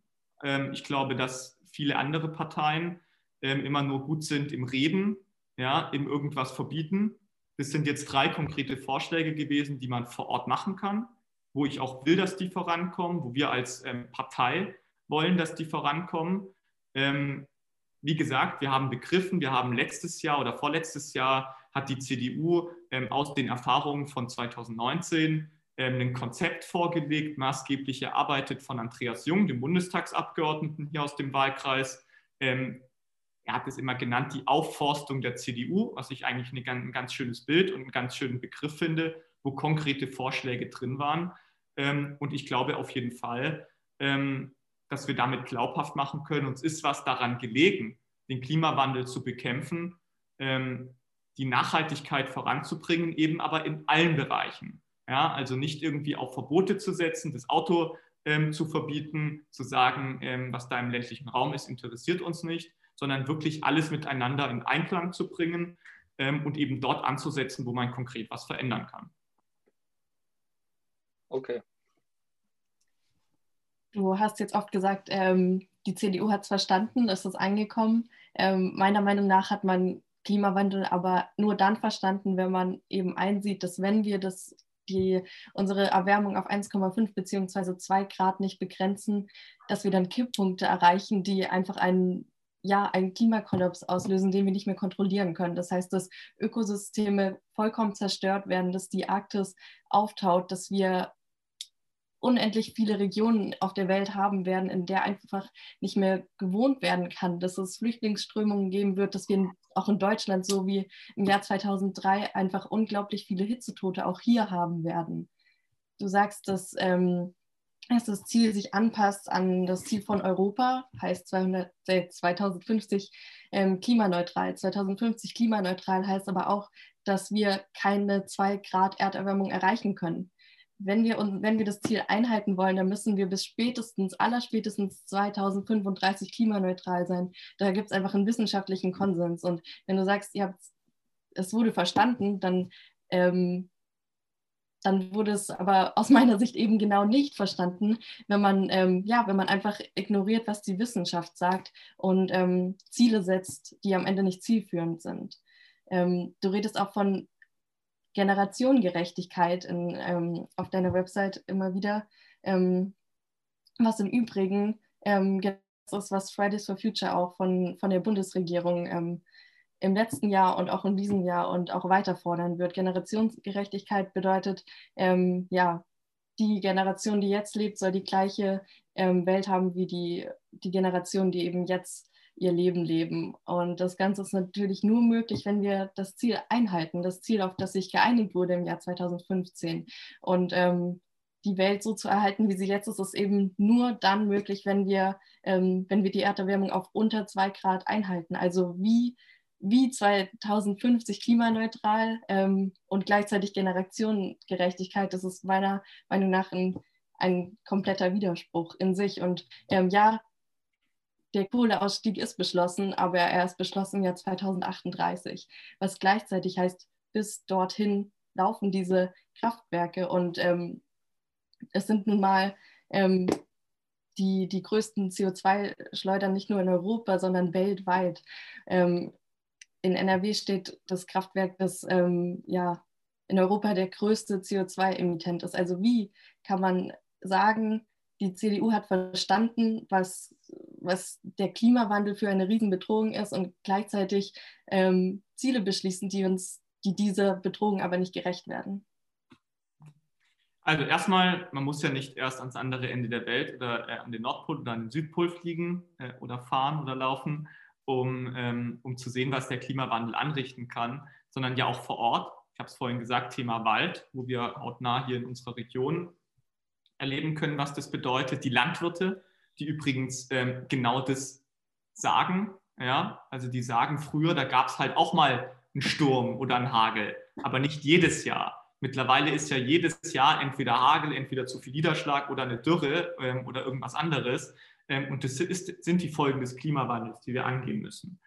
Ähm, ich glaube, dass viele andere Parteien ähm, immer nur gut sind im Reden, ja, im irgendwas verbieten das sind jetzt drei konkrete Vorschläge gewesen, die man vor Ort machen kann, wo ich auch will, dass die vorankommen, wo wir als ähm, Partei wollen, dass die vorankommen. Ähm, wie gesagt, wir haben begriffen, wir haben letztes Jahr oder vorletztes Jahr hat die CDU ähm, aus den Erfahrungen von 2019 ähm, ein Konzept vorgelegt, maßgeblich erarbeitet von Andreas Jung, dem Bundestagsabgeordneten hier aus dem Wahlkreis, ähm, er hat es immer genannt, die Aufforstung der CDU, was ich eigentlich ein ganz schönes Bild und einen ganz schönen Begriff finde, wo konkrete Vorschläge drin waren. Ähm, und ich glaube auf jeden Fall, ähm, dass wir damit glaubhaft machen können, uns ist was daran gelegen, den Klimawandel zu bekämpfen, ähm, die Nachhaltigkeit voranzubringen, eben aber in allen Bereichen. Ja, also nicht irgendwie auf Verbote zu setzen, das Auto zu verbieten, zu sagen, was da im ländlichen Raum ist, interessiert uns nicht, sondern wirklich alles miteinander in Einklang zu bringen ähm, und eben dort anzusetzen, wo man konkret was verändern kann. Okay. Du hast jetzt oft gesagt, ähm, die CDU hat es verstanden, ist es angekommen. Ähm, meiner Meinung nach hat man Klimawandel aber nur dann verstanden, wenn man eben einsieht, dass wenn wir das, die, unsere Erwärmung auf 1,5 bzw. 2 Grad nicht begrenzen, dass wir dann Kipppunkte erreichen, die einfach einen ja, einen Klimakollaps auslösen, den wir nicht mehr kontrollieren können. Das heißt, dass Ökosysteme vollkommen zerstört werden, dass die Arktis auftaut, dass wir unendlich viele Regionen auf der Welt haben werden, in der einfach nicht mehr gewohnt werden kann, dass es Flüchtlingsströmungen geben wird, dass wir auch in Deutschland so wie im Jahr 2003 einfach unglaublich viele Hitzetote auch hier haben werden. Du sagst, dass ähm, dass das Ziel sich anpasst an das Ziel von Europa, heißt 200, 2050 ähm, klimaneutral. 2050 klimaneutral heißt aber auch, dass wir keine 2 Grad Erderwärmung erreichen können. Wenn wir, wenn wir das Ziel einhalten wollen, dann müssen wir bis spätestens, allerspätestens 2035 klimaneutral sein. Da gibt es einfach einen wissenschaftlichen Konsens. Und wenn du sagst, ihr habt, es wurde verstanden, dann ähm, dann wurde es aber aus meiner Sicht eben genau nicht verstanden, wenn man, ähm, ja, wenn man einfach ignoriert, was die Wissenschaft sagt und ähm, Ziele setzt, die am Ende nicht zielführend sind. Ähm, du redest auch von Generationengerechtigkeit in, ähm, auf deiner Website immer wieder, ähm, was im Übrigen ähm, das ist, was Fridays for Future auch von, von der Bundesregierung im letzten Jahr und auch in diesem Jahr und auch weiter fordern wird. Generationsgerechtigkeit bedeutet, ähm, ja, die Generation, die jetzt lebt, soll die gleiche ähm, Welt haben wie die, die Generation, die eben jetzt ihr Leben leben. Und das Ganze ist natürlich nur möglich, wenn wir das Ziel einhalten, das Ziel, auf das sich geeinigt wurde im Jahr 2015. Und ähm, die Welt so zu erhalten, wie sie jetzt ist, ist eben nur dann möglich, wenn wir, ähm, wenn wir die Erderwärmung auf unter zwei Grad einhalten. Also wie wie 2050 klimaneutral ähm, und gleichzeitig Generationengerechtigkeit, das ist meiner Meinung nach ein, ein kompletter Widerspruch in sich. Und ähm, ja, der Kohleausstieg ist beschlossen, aber er ist beschlossen im Jahr 2038, was gleichzeitig heißt, bis dorthin laufen diese Kraftwerke und ähm, es sind nun mal ähm, die, die größten CO2-Schleudern nicht nur in Europa, sondern weltweit. Ähm, in NRW steht das Kraftwerk, das ähm, ja, in Europa der größte CO2-Emittent ist. Also wie kann man sagen, die CDU hat verstanden, was, was der Klimawandel für eine Riesenbedrohung ist und gleichzeitig ähm, Ziele beschließen, die uns, die dieser Bedrohung aber nicht gerecht werden? Also erstmal, man muss ja nicht erst ans andere Ende der Welt oder äh, an den Nordpol oder an den Südpol fliegen äh, oder fahren oder laufen, um, ähm, um zu sehen, was der Klimawandel anrichten kann, sondern ja auch vor Ort. Ich habe es vorhin gesagt, Thema Wald, wo wir hautnah hier in unserer Region erleben können, was das bedeutet. Die Landwirte, die übrigens ähm, genau das sagen. Ja? Also die sagen früher, da gab es halt auch mal einen Sturm oder einen Hagel, aber nicht jedes Jahr. Mittlerweile ist ja jedes Jahr entweder Hagel, entweder zu viel Niederschlag oder eine Dürre ähm, oder irgendwas anderes. Ähm, und das ist, sind die Folgen des Klimawandels, die wir angehen müssen.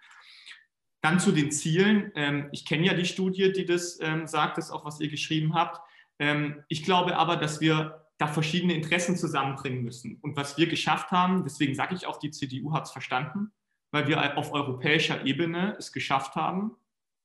Dann zu den Zielen. Ähm, ich kenne ja die Studie, die das ähm, sagt, das auch, was ihr geschrieben habt. ich glaube aber, dass wir da verschiedene Interessen zusammenbringen müssen. Und was wir geschafft haben, deswegen sage ich auch, die CDU hat es verstanden, weil wir auf europäischer Ebene es geschafft haben,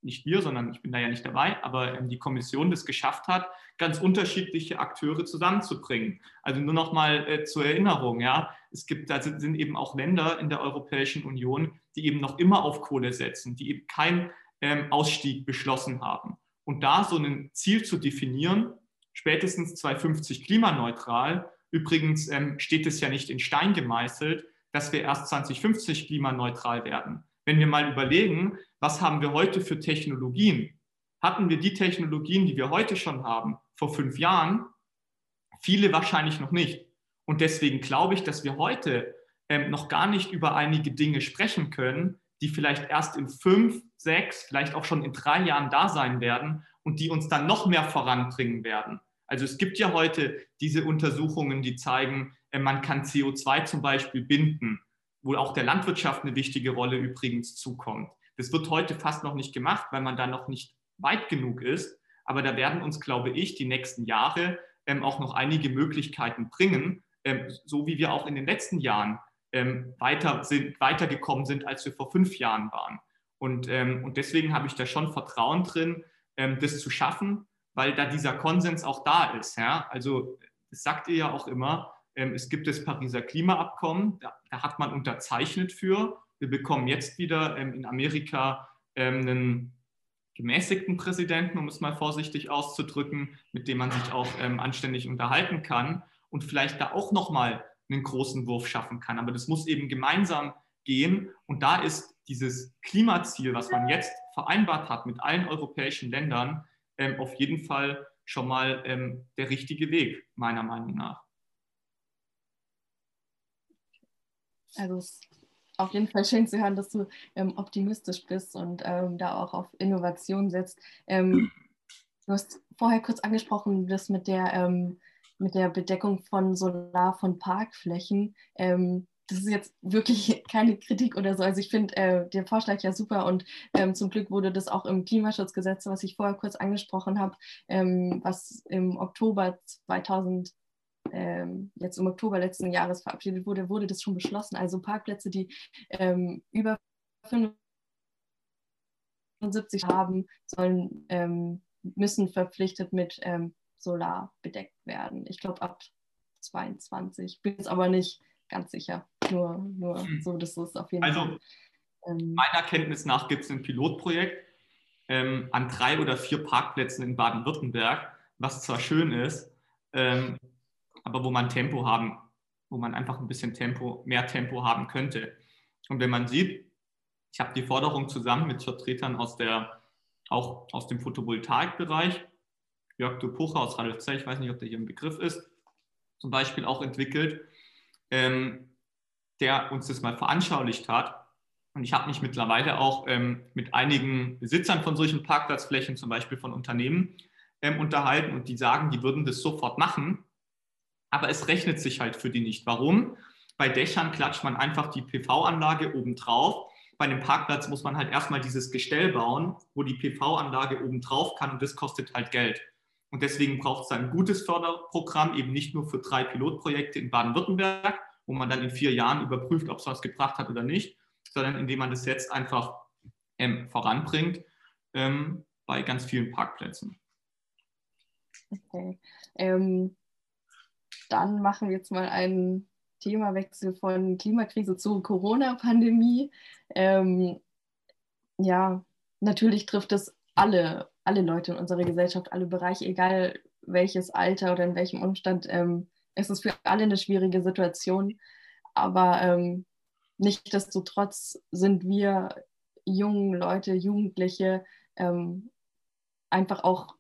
nicht wir, sondern ich bin da ja nicht dabei, aber die Kommission das geschafft hat, ganz unterschiedliche Akteure zusammenzubringen. Also nur noch mal äh, zur Erinnerung, ja, es gibt, da sind, eben auch Länder in der Europäischen Union, die eben noch immer auf Kohle setzen, die eben keinen ähm, Ausstieg beschlossen haben. Und da so ein Ziel zu definieren, spätestens 2050 klimaneutral, übrigens ähm, steht es ja nicht in Stein gemeißelt, dass wir erst 2050 klimaneutral werden. Wenn wir mal überlegen, was haben wir heute für Technologien? Hatten wir die Technologien, die wir heute schon haben, vor fünf Jahren? Viele wahrscheinlich noch nicht. Und deswegen glaube ich, dass wir heute ähm, noch gar nicht über einige Dinge sprechen können, die vielleicht erst in fünf, sechs, vielleicht auch schon in drei Jahren da sein werden und die uns dann noch mehr voranbringen werden. Also es gibt ja heute diese Untersuchungen, die zeigen, äh, man kann CO2 zum Beispiel binden, wo auch der Landwirtschaft eine wichtige Rolle übrigens zukommt. Das wird heute fast noch nicht gemacht, weil man da noch nicht weit genug ist. Aber da werden uns, glaube ich, die nächsten Jahre ähm, auch noch einige Möglichkeiten bringen, ähm, so wie wir auch in den letzten Jahren ähm, weiter sind, weitergekommen sind, als wir vor fünf Jahren waren. Und, ähm, und deswegen habe ich da schon Vertrauen drin, ähm, das zu schaffen, weil da dieser Konsens auch da ist. Ja? Also das sagt ihr ja auch immer, es gibt das Pariser Klimaabkommen, da, da, hat man unterzeichnet für Wir bekommen jetzt wieder ähm, in Amerika ähm, einen gemäßigten Präsidenten, um es mal vorsichtig auszudrücken, mit dem man sich auch ähm, anständig unterhalten kann und vielleicht da auch nochmal einen großen Wurf schaffen kann. Aber das muss eben gemeinsam gehen. Und da ist dieses Klimaziel, was man jetzt vereinbart hat mit allen europäischen Ländern, ähm, auf jeden Fall schon mal ähm, der richtige Weg, meiner Meinung nach. Also es ist auf jeden Fall schön zu hören, dass du ähm, optimistisch bist und ähm, da auch auf Innovation setzt. Ähm, du hast vorher kurz angesprochen, das mit der, ähm, mit der Bedeckung von Solar von Parkflächen. Ähm, das ist jetzt wirklich keine Kritik oder so. Also ich finde äh, den Vorschlag ja super und ähm, zum Glück wurde das auch im Klimaschutzgesetz, was ich vorher kurz angesprochen habe, was im Oktober 2000 ähm, jetzt im Oktober letzten Jahres verabschiedet wurde, wurde das schon beschlossen. Also Parkplätze, die ähm, über 75 haben, sollen, ähm, müssen verpflichtet mit ähm, Solar bedeckt werden. Ich glaube ab 22, bin jetzt aber nicht ganz sicher. Nur, nur hm. so, das ist auf jeden also, Fall. Also meiner Kenntnis nach gibt es ein Pilotprojekt ähm, an drei oder vier Parkplätzen in Baden-Württemberg, was zwar schön ist, ähm, aber wo man Tempo haben, wo man einfach ein bisschen Tempo, mehr Tempo haben könnte. Und wenn man sieht, ich habe die Forderung zusammen mit Vertretern aus der, auch aus dem Photovoltaikbereich, Jörg Dupucher aus Radolfzell, ich weiß nicht, ob der hier ein Begriff ist, zum Beispiel auch entwickelt, ähm, der uns das mal veranschaulicht hat. Und ich habe mich mittlerweile auch ähm, mit einigen Besitzern von solchen Parkplatzflächen, zum Beispiel von Unternehmen, ähm, unterhalten und die sagen, die würden das sofort machen, aber es rechnet sich halt für die nicht. Warum? Bei Dächern klatscht man einfach die PV-Anlage oben drauf. Bei einem Parkplatz muss man halt erstmal dieses Gestell bauen, wo die PV-Anlage oben drauf kann und das kostet halt Geld. Und deswegen braucht es ein gutes Förderprogramm, eben nicht nur für drei Pilotprojekte in Baden-Württemberg, wo man dann in vier Jahren überprüft, ob es was gebracht hat oder nicht, sondern indem man das jetzt einfach ähm, voranbringt ähm, bei ganz vielen Parkplätzen. Okay. Ähm, dann machen wir jetzt mal einen Themawechsel von Klimakrise zu Corona-Pandemie. Ähm, ja, natürlich trifft es alle, alle Leute in unserer Gesellschaft, alle Bereiche, egal welches Alter oder in welchem Umstand. Ähm, es ist für alle eine schwierige Situation, aber ähm, nichtsdestotrotz sind wir jungen Leute, Jugendliche ähm, einfach auch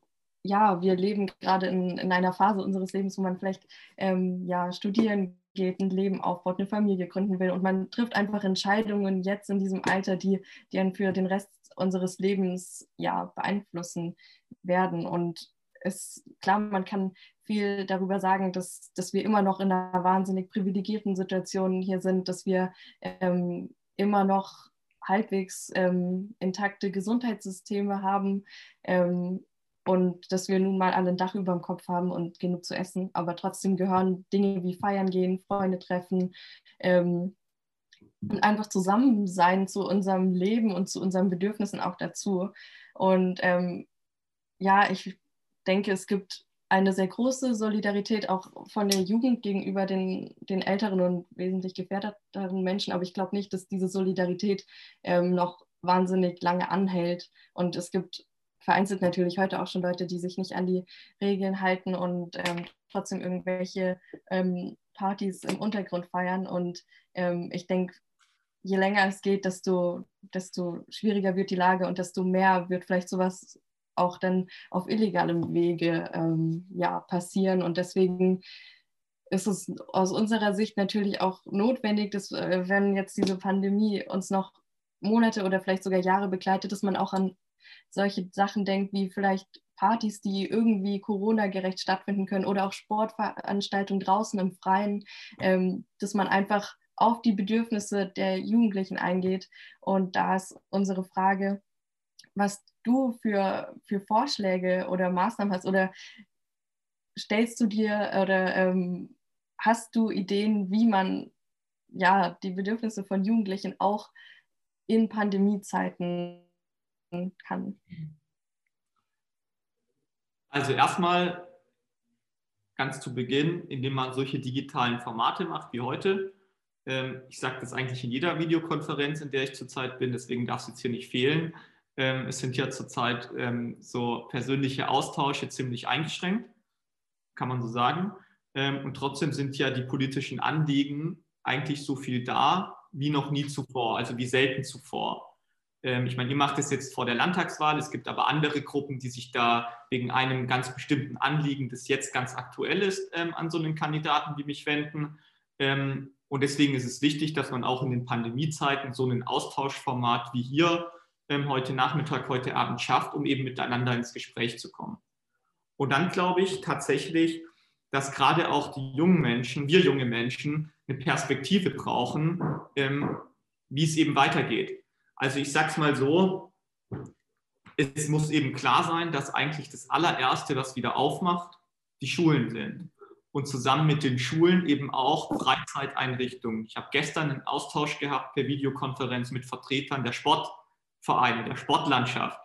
ja, wir leben gerade in, in einer Phase unseres Lebens, wo man vielleicht ähm, ja, studieren geht, ein Leben aufbaut, eine Familie gründen will und man trifft einfach Entscheidungen jetzt in diesem Alter, die, die einen für den Rest unseres Lebens ja, beeinflussen werden. Und es, klar, man kann viel darüber sagen, dass, dass wir immer noch in einer wahnsinnig privilegierten Situation hier sind, dass wir ähm, immer noch halbwegs ähm, intakte Gesundheitssysteme haben. Ähm, und dass wir nun mal alle ein Dach über dem Kopf haben und genug zu essen. Aber trotzdem gehören Dinge wie Feiern gehen, Freunde treffen ähm, und einfach zusammen sein zu unserem Leben und zu unseren Bedürfnissen auch dazu. Und ähm, ja, ich denke, es gibt eine sehr große Solidarität auch von der Jugend gegenüber den, den älteren und wesentlich gefährdeteren Menschen. Aber ich glaube nicht, dass diese Solidarität ähm, noch wahnsinnig lange anhält. Und es gibt vereinzelt natürlich heute auch schon Leute, die sich nicht an die Regeln halten und ähm, trotzdem irgendwelche ähm, Partys im Untergrund feiern. Und ähm, ich denke, je länger es geht, desto, desto schwieriger wird die Lage und desto mehr wird vielleicht sowas auch dann auf illegalem Wege ähm, ja, passieren. Und deswegen ist es aus unserer Sicht natürlich auch notwendig, dass äh, wenn jetzt diese Pandemie uns noch Monate oder vielleicht sogar Jahre begleitet, dass man auch an solche Sachen denkt, wie vielleicht Partys, die irgendwie Corona-gerecht stattfinden können oder auch Sportveranstaltungen draußen im Freien, ähm, dass man einfach auf die Bedürfnisse der Jugendlichen eingeht. Und da ist unsere Frage, was du für, für Vorschläge oder Maßnahmen hast oder stellst du dir oder ähm, hast du Ideen, wie man ja die Bedürfnisse von Jugendlichen auch in Pandemiezeiten kann? Also erstmal ganz zu Beginn, indem man solche digitalen Formate macht wie heute, Ähm, ich sage das eigentlich in jeder Videokonferenz, in der ich zurzeit bin, deswegen darf es jetzt hier nicht fehlen. Ähm, es sind ja zurzeit ähm, so persönliche Austausche ziemlich eingeschränkt, kann man so sagen. Und trotzdem sind ja die politischen Anliegen eigentlich so viel da wie noch nie zuvor, also wie selten zuvor. Ähm, ich meine, ihr macht es jetzt vor der Landtagswahl, es gibt aber andere Gruppen, die sich da wegen einem ganz bestimmten Anliegen, das jetzt ganz aktuell ist, ähm, an so einen Kandidaten wie mich wenden. Ähm, und deswegen ist es wichtig, dass man auch in den Pandemiezeiten so ein Austauschformat wie hier heute Nachmittag, heute Abend schafft, um eben miteinander ins Gespräch zu kommen. Und dann glaube ich tatsächlich, dass gerade auch die jungen Menschen, wir junge Menschen, eine Perspektive brauchen, wie es eben weitergeht. Also ich sage es mal so, es muss eben klar sein, dass eigentlich das allererste, was wieder aufmacht, die Schulen sind. Und zusammen mit den Schulen eben auch Freizeiteinrichtungen. Ich habe gestern einen Austausch gehabt per Videokonferenz mit Vertretern der Sportvereine, der Sportlandschaft,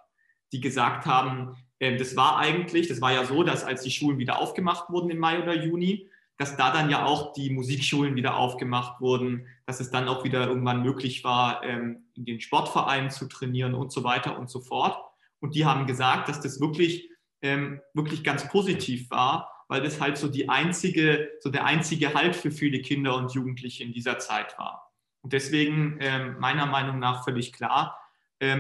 die gesagt haben, äh, das war eigentlich, das war ja so, dass als die Schulen wieder aufgemacht wurden im Mai oder Juni, dass da dann ja auch die Musikschulen wieder aufgemacht wurden, dass es dann auch wieder irgendwann möglich war, ähm, in den Sportvereinen zu trainieren und so weiter und so fort. Und die haben gesagt, dass das wirklich, ähm, wirklich ganz positiv war, weil das halt so die einzige, so der einzige Halt für viele Kinder und Jugendliche in dieser Zeit war. Und deswegen ähm, meiner Meinung nach völlig klar,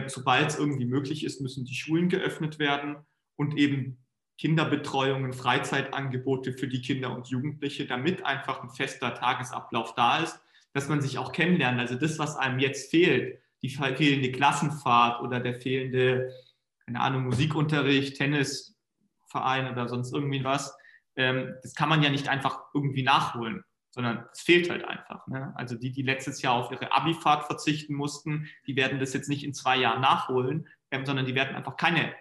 sobald es irgendwie möglich ist, müssen die Schulen geöffnet werden und eben Kinderbetreuungen, Freizeitangebote für die Kinder und Jugendliche, damit einfach ein fester Tagesablauf da ist, dass man sich auch kennenlernt. Also das, was einem jetzt fehlt, die fehlende Klassenfahrt oder der fehlende, keine Ahnung, Musikunterricht, Tennisverein oder sonst irgendwie was, ähm, das kann man ja nicht einfach irgendwie nachholen, sondern es fehlt halt einfach. Ne? Also die, die letztes Jahr auf ihre Abifahrt verzichten mussten, die werden das jetzt nicht in zwei Jahren nachholen, ähm, sondern die werden einfach keine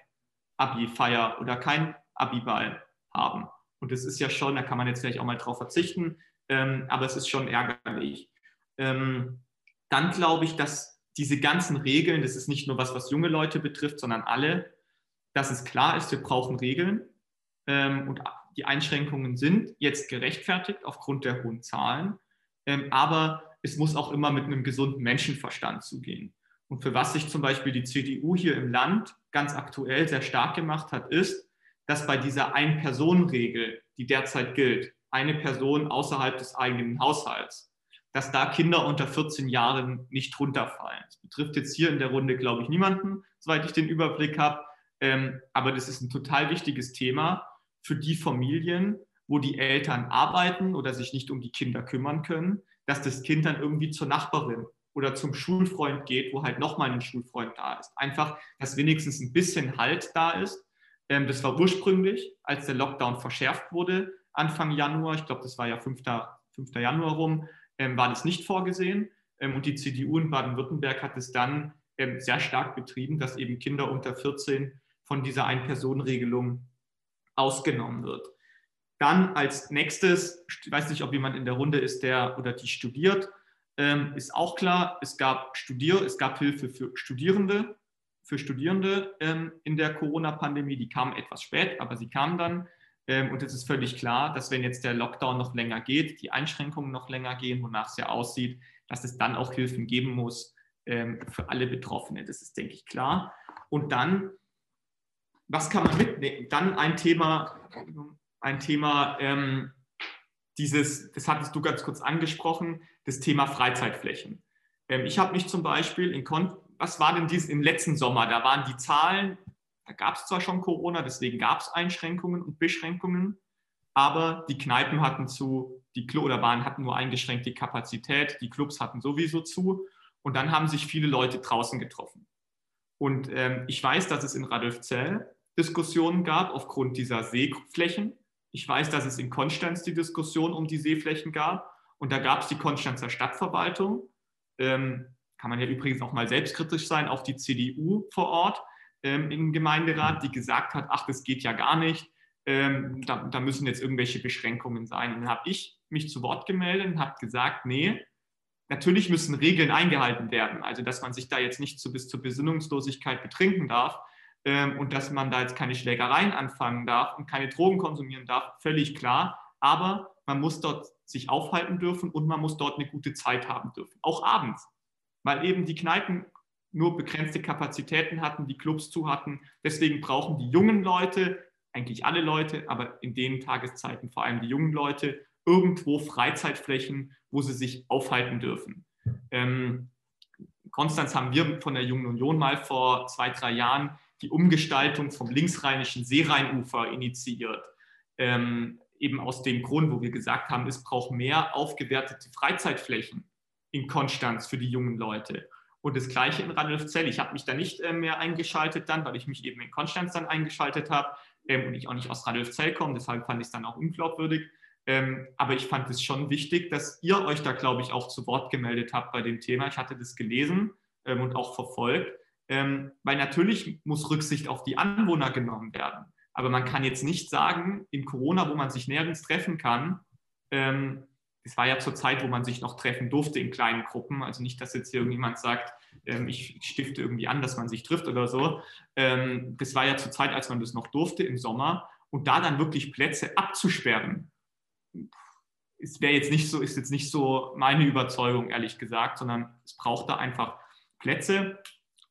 Abi-Feier oder kein Abiball haben. Und das ist ja schon, da kann man jetzt vielleicht auch mal drauf verzichten, ähm, aber es ist schon ärgerlich. Ähm, dann glaube ich, dass diese ganzen Regeln, das ist nicht nur was, was junge Leute betrifft, sondern alle, dass es klar ist, wir brauchen Regeln ähm, und die Einschränkungen sind jetzt gerechtfertigt aufgrund der hohen Zahlen, ähm, aber es muss auch immer mit einem gesunden Menschenverstand zugehen. Und für was sich zum Beispiel die CDU hier im Land ganz aktuell sehr stark gemacht hat, ist, dass bei dieser Ein-Personen-Regel, die derzeit gilt, eine Person außerhalb des eigenen Haushalts, dass da Kinder unter 14 Jahren nicht runterfallen. Das betrifft jetzt hier in der Runde, glaube ich, niemanden, soweit ich den Überblick habe. Ähm, aber das ist ein total wichtiges Thema für die Familien, wo die Eltern arbeiten oder sich nicht um die Kinder kümmern können, dass das Kind dann irgendwie zur Nachbarin oder zum Schulfreund geht, wo halt nochmal ein Schulfreund da ist. Einfach, dass wenigstens ein bisschen Halt da ist ähm, das war ursprünglich, als der Lockdown verschärft wurde, Anfang Januar, ich glaube, das war ja 5. 5. Januar rum, war das nicht vorgesehen. Ähm, und die CDU in Baden-Württemberg hat es dann sehr stark betrieben, dass eben Kinder unter 14 von dieser Ein-Personen-Regelung ausgenommen wird. Dann als nächstes, ich weiß nicht, ob jemand in der Runde ist, der oder die studiert, ist auch klar, es gab Studier, es gab Hilfe für Studierende, für Studierende ähm, in der Corona-Pandemie. Die kamen etwas spät, aber sie kamen dann. Ähm, und es ist völlig klar, dass wenn jetzt der Lockdown noch länger geht, die Einschränkungen noch länger gehen, wonach es ja aussieht, dass es dann auch Hilfen geben muss ähm, für alle Betroffenen. Das ist, denke ich, klar. Und dann, was kann man mitnehmen? Dann ein Thema, ein Thema, ähm, dieses, das hattest du ganz kurz angesprochen, das Thema Freizeitflächen. Ich habe mich zum Beispiel in, was war denn dies im letzten Sommer? Da waren die Zahlen, da gab es zwar schon Corona, deswegen gab es Einschränkungen und Beschränkungen, aber die Kneipen hatten zu, die Klo oder waren, hatten nur eingeschränkte Kapazität, die Clubs hatten sowieso zu und dann haben sich viele Leute draußen getroffen. Und ähm, ich weiß, dass es in Radolfzell Diskussionen gab aufgrund dieser Seeflächen. Ich weiß, dass es in Konstanz die Diskussion um die Seeflächen gab. Und da gab es die Konstanzer Stadtverwaltung, ähm, kann man ja übrigens auch mal selbstkritisch sein, auf die CDU vor Ort ähm, im Gemeinderat, die gesagt hat, ach, das geht ja gar nicht, ähm, da, da, müssen jetzt irgendwelche Beschränkungen sein. Und dann habe ich mich zu Wort gemeldet und habe gesagt, nee, natürlich müssen Regeln eingehalten werden. Also, dass man sich da jetzt nicht so bis zur Besinnungslosigkeit betrinken darf ähm, und dass man da jetzt keine Schlägereien anfangen darf und keine Drogen konsumieren darf, völlig klar. Aber man muss dort sich aufhalten dürfen und man muss dort eine gute Zeit haben dürfen, auch abends, weil eben die Kneipen nur begrenzte Kapazitäten hatten, die Clubs zu hatten. Deswegen brauchen die jungen Leute, eigentlich alle Leute, aber in den Tageszeiten vor allem die jungen Leute, irgendwo Freizeitflächen, wo sie sich aufhalten dürfen. Ähm, Konstanz haben wir von der Jungen Union mal vor zwei, drei Jahren die Umgestaltung vom linksrheinischen Seerheinufer initiiert. Ähm, eben aus dem Grund, wo wir gesagt haben, es braucht mehr aufgewertete Freizeitflächen in Konstanz für die jungen Leute. Und das gleiche in Radolfzell. Ich habe mich da nicht äh, mehr eingeschaltet dann, weil ich mich eben in Konstanz dann eingeschaltet habe ähm, und ich auch nicht aus Radolfzell komme. Deshalb fand ich es dann auch unglaubwürdig. Ähm, aber ich fand es schon wichtig, dass ihr euch da, glaube ich, auch zu Wort gemeldet habt bei dem Thema. Ich hatte das gelesen ähm, und auch verfolgt, ähm, weil natürlich muss Rücksicht auf die Anwohner genommen werden. Aber man kann jetzt nicht sagen, in Corona, wo man sich nirgends treffen kann, ähm, es war ja zur Zeit, wo man sich noch treffen durfte in kleinen Gruppen. Also nicht, dass jetzt hier irgendjemand sagt, ähm, ich stifte irgendwie an, dass man sich trifft oder so. Ähm, das war ja zur Zeit, als man das noch durfte im Sommer. Und da dann wirklich Plätze abzusperren, es wäre jetzt nicht so, ist jetzt nicht so meine Überzeugung, ehrlich gesagt, sondern es braucht da einfach Plätze.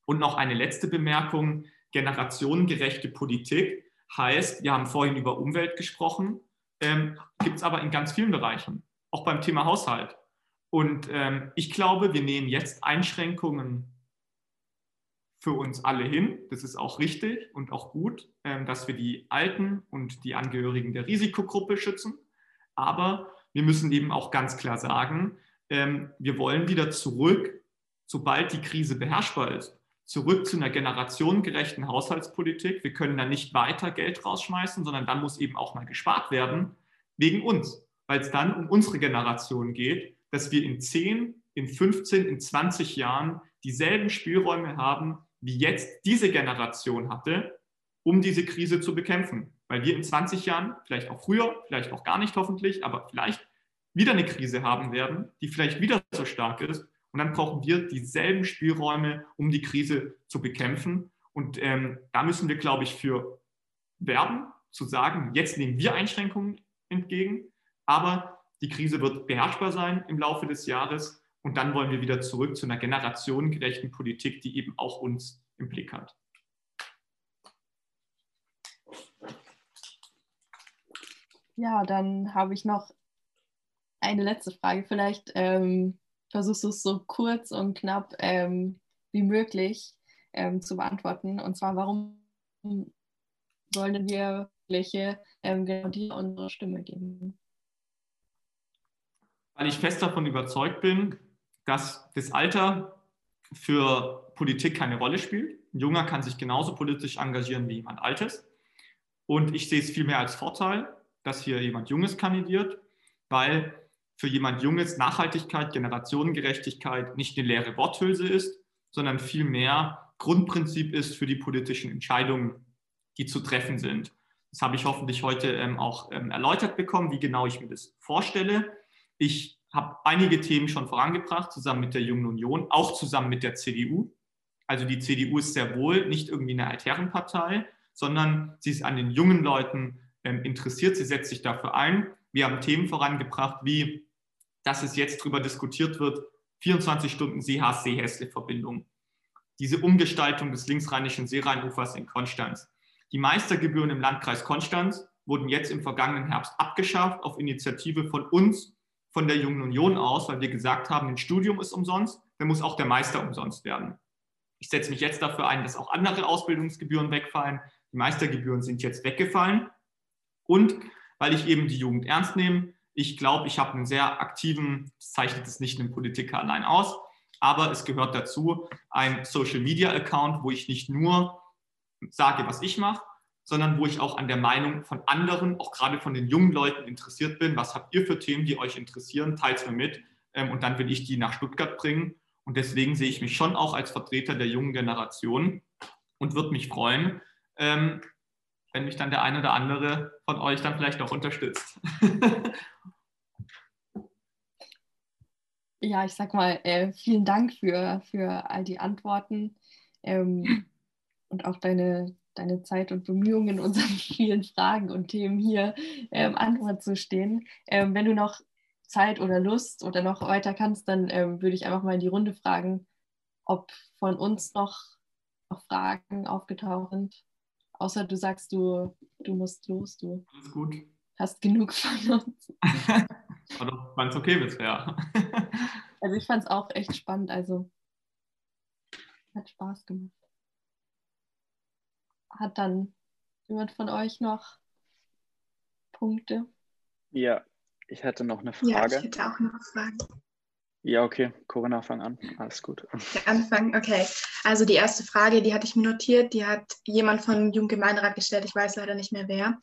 Und noch eine letzte Bemerkung: Generationengerechte Politik heißt, wir haben vorhin über Umwelt gesprochen, ähm, gibt es aber in ganz vielen Bereichen, auch beim Thema Haushalt. Und ähm, ich glaube, wir nehmen jetzt Einschränkungen für uns alle hin. Das ist auch richtig und auch gut, ähm, dass wir die Alten und die Angehörigen der Risikogruppe schützen. Aber wir müssen eben auch ganz klar sagen, ähm, wir wollen wieder zurück, sobald die Krise beherrschbar ist, zurück zu einer generationengerechten Haushaltspolitik. Wir können da nicht weiter Geld rausschmeißen, sondern dann muss eben auch mal gespart werden, wegen uns, weil es dann um unsere Generation geht, dass wir in 10, in 15, in 20 Jahren dieselben Spielräume haben, wie jetzt diese Generation hatte, um diese Krise zu bekämpfen. Weil wir in 20 Jahren, vielleicht auch früher, vielleicht auch gar nicht hoffentlich, aber vielleicht wieder eine Krise haben werden, die vielleicht wieder so stark ist. Und dann brauchen wir dieselben Spielräume, um die Krise zu bekämpfen. Und ähm, da müssen wir, glaube ich, für werben, zu sagen, jetzt nehmen wir Einschränkungen entgegen, aber die Krise wird beherrschbar sein im Laufe des Jahres. Und dann wollen wir wieder zurück zu einer generationengerechten Politik, die eben auch uns im Blick hat. Ja, dann habe ich noch eine letzte Frage. Vielleicht ähm, versuchst du es so kurz und knapp ähm, wie möglich ähm, zu beantworten. Und zwar, warum sollen wir welche ähm, genau dir unsere Stimme geben? Weil ich fest davon überzeugt bin, dass das Alter für Politik keine Rolle spielt. Ein Junger kann sich genauso politisch engagieren wie jemand Altes. Und ich sehe es vielmehr als Vorteil, dass hier jemand Junges kandidiert, weil für jemand Junges Nachhaltigkeit, Generationengerechtigkeit nicht eine leere Worthülse ist, sondern vielmehr Grundprinzip ist für die politischen Entscheidungen, die zu treffen sind. Das habe ich hoffentlich heute ähm, auch ähm, erläutert bekommen, wie genau ich mir das vorstelle. Ich habe einige Themen schon vorangebracht, zusammen mit der Jungen Union, auch zusammen mit der CDU. Also die CDU ist sehr wohl nicht irgendwie eine Altherrenpartei, sondern sie ist an den jungen Leuten ähm, interessiert, sie setzt sich dafür ein. Wir haben Themen vorangebracht, wie, dass es jetzt darüber diskutiert wird, 24 Stunden Seehaas-Seehäsle-Verbindung. Diese Umgestaltung des linksrheinischen Seerheinufers in Konstanz. Die Meistergebühren im Landkreis Konstanz wurden jetzt im vergangenen Herbst abgeschafft auf Initiative von uns, von der Jungen Union aus, weil wir gesagt haben, ein Studium ist umsonst, dann muss auch der Meister umsonst werden. Ich setze mich jetzt dafür ein, dass auch andere Ausbildungsgebühren wegfallen. Die Meistergebühren sind jetzt weggefallen. Und weil ich eben die Jugend ernst nehme, ich glaube, ich habe einen sehr aktiven, das zeichnet es nicht einen Politiker allein aus, aber es gehört dazu, ein Social-Media-Account, wo ich nicht nur sage, was ich mache, sondern wo ich auch an der Meinung von anderen, auch gerade von den jungen Leuten interessiert bin. Was habt ihr für Themen, die euch interessieren? Teilt es mir mit ähm, und dann will ich die nach Stuttgart bringen. Und deswegen sehe ich mich schon auch als Vertreter der jungen Generation und würde mich freuen, ähm, wenn mich dann der eine oder andere von euch dann vielleicht auch unterstützt. ja, ich sag mal, äh, vielen Dank für, für all die Antworten ähm, und auch deine, deine Zeit und Bemühungen, unseren vielen Fragen und Themen hier ähm, Antwort zu stehen. Ähm, wenn du noch Zeit oder Lust oder noch weiter kannst, dann ähm, würde ich einfach mal in die Runde fragen, ob von uns noch, noch Fragen aufgetaucht sind. Außer du sagst, du, du musst los, du Alles gut. hast genug von uns. Wenn es okay bisher. Also ich fand es auch echt spannend, also hat Spaß gemacht. Hat dann jemand von euch noch Punkte? Ja, ich hätte noch eine Ja, Frage. ich hätte auch noch Fragen. Ja, okay. Corinna, fang an. Alles gut. Der Anfang, okay. Also die erste Frage, die hatte ich mir notiert, die hat jemand von Jugendgemeinderat gestellt, ich weiß leider nicht mehr wer.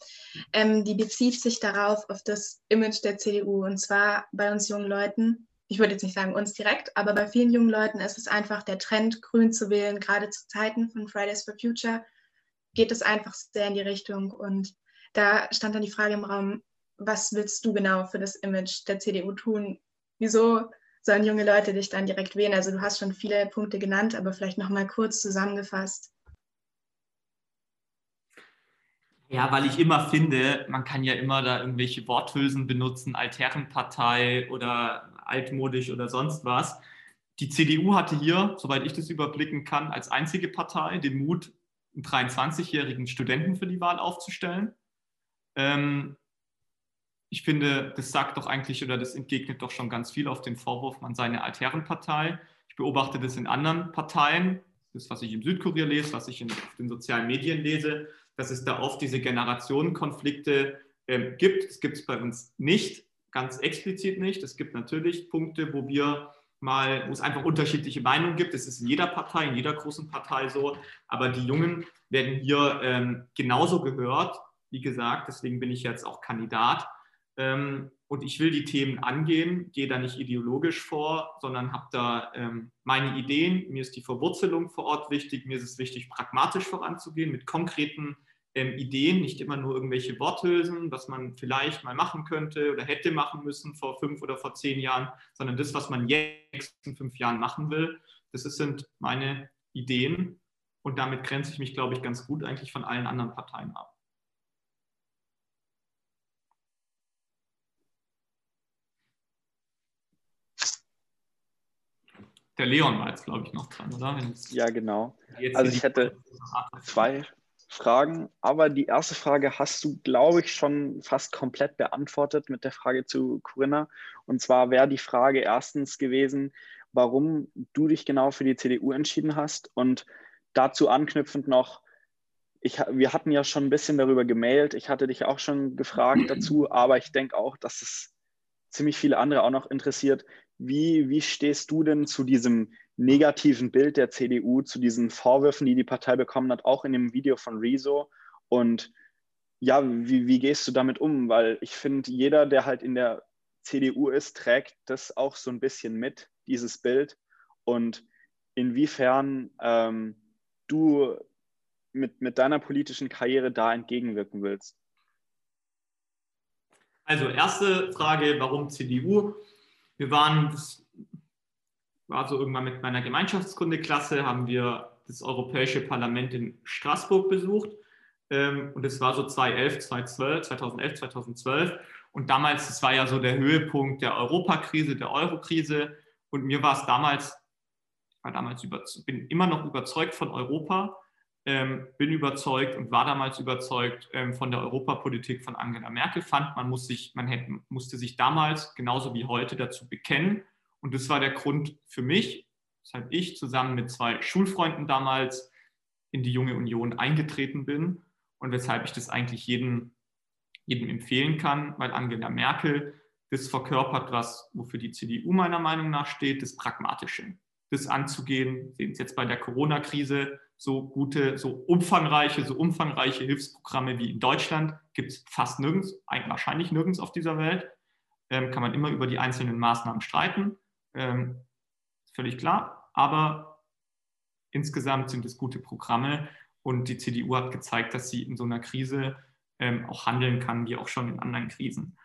Ähm, die bezieht sich darauf, auf das Image der CDU. Und zwar bei uns jungen Leuten, ich würde jetzt nicht sagen uns direkt, aber bei vielen jungen Leuten ist es einfach der Trend, grün zu wählen, gerade zu Zeiten von Fridays for Future geht es einfach sehr in die Richtung. Und da stand dann die Frage im Raum, was willst du genau für das Image der CDU tun? Wieso sollen junge Leute dich dann direkt wählen? Also du hast schon viele Punkte genannt, aber vielleicht noch mal kurz zusammengefasst. Ja, weil ich immer finde, man kann ja immer da irgendwelche Worthülsen benutzen, Altherrenpartei oder altmodisch oder sonst was. Die CDU hatte hier, soweit ich das überblicken kann, als einzige Partei den Mut, einen 23-jährigen Studenten für die Wahl aufzustellen. Ähm, ich finde, das sagt doch eigentlich oder das entgegnet doch schon ganz viel auf den Vorwurf, man sei eine Altherrenpartei. Ich beobachte das in anderen Parteien, das, was ich im Südkurier lese, was ich in, auf den sozialen Medien lese, dass es da oft diese Generationenkonflikte ähm, gibt. Das gibt es bei uns nicht, ganz explizit nicht. Es gibt natürlich Punkte, wo wir mal, wo es einfach unterschiedliche Meinungen gibt. Das ist in jeder Partei, in jeder großen Partei so. Aber die Jungen werden hier ähm, genauso gehört. Wie gesagt, deswegen bin ich jetzt auch Kandidat. Ähm, und ich will die Themen angehen, gehe da nicht ideologisch vor, sondern habe da ähm, meine Ideen. Mir ist die Verwurzelung vor Ort wichtig. Mir ist es wichtig, pragmatisch voranzugehen mit konkreten ähm, Ideen, nicht immer nur irgendwelche Worthülsen, was man vielleicht mal machen könnte oder hätte machen müssen vor fünf oder vor zehn Jahren, sondern das, was man jetzt in fünf Jahren machen will. Das sind meine Ideen. Und damit grenze ich mich, glaube ich, ganz gut eigentlich von allen anderen Parteien ab. Der Leon war jetzt, glaube ich, noch dran, oder? Ja, genau. Also ich hätte zwei Fragen, aber die erste Frage hast du, glaube ich, schon fast komplett beantwortet mit der Frage zu Corinna. Und zwar wäre die Frage erstens gewesen, warum du dich genau für die CDU entschieden hast und dazu anknüpfend noch, ich, wir hatten ja schon ein bisschen darüber gemailt, ich hatte dich auch schon gefragt dazu, aber ich denke auch, dass es ziemlich viele andere auch noch interessiert. Wie, wie stehst du denn zu diesem negativen Bild der CDU, zu diesen Vorwürfen, die die Partei bekommen hat, auch in dem Video von Rezo? Und ja, wie, wie gehst du damit um? Weil ich finde, jeder, der halt in der CDU ist, trägt das auch so ein bisschen mit, dieses Bild. Und inwiefern ähm, du mit, mit deiner politischen Karriere da entgegenwirken willst. Also erste Frage, warum CDU? Wir waren, das war so irgendwann mit meiner Gemeinschaftskundeklasse, haben wir das Europäische Parlament in Straßburg besucht. Ähm, und es war so 2011, 2012, 2011, 2012. Und damals, das war ja so der Höhepunkt der Europakrise, der Eurokrise. Und mir war es damals, war damals über, bin immer noch überzeugt von Europa, ähm, bin überzeugt und war damals überzeugt ähm, von der Europapolitik von Angela Merkel. Fand, man, muss sich, man hätte, musste sich damals genauso wie heute dazu bekennen. Und das war der Grund für mich, weshalb ich zusammen mit zwei Schulfreunden damals in die Junge Union eingetreten bin und weshalb ich das eigentlich jedem, jedem empfehlen kann, weil Angela Merkel das verkörpert, was wofür die CDU meiner Meinung nach steht, das Pragmatische. Das anzugehen, sehen es jetzt bei der Corona-Krise, so gute, so umfangreiche, so umfangreiche Hilfsprogramme wie in Deutschland gibt es fast nirgends, wahrscheinlich nirgends auf dieser Welt. Ähm, kann man immer über die einzelnen Maßnahmen streiten, ähm, völlig klar. Aber insgesamt sind es gute Programme und die CDU hat gezeigt, dass sie in so einer Krise ähm, auch handeln kann, wie auch schon in anderen Krisen.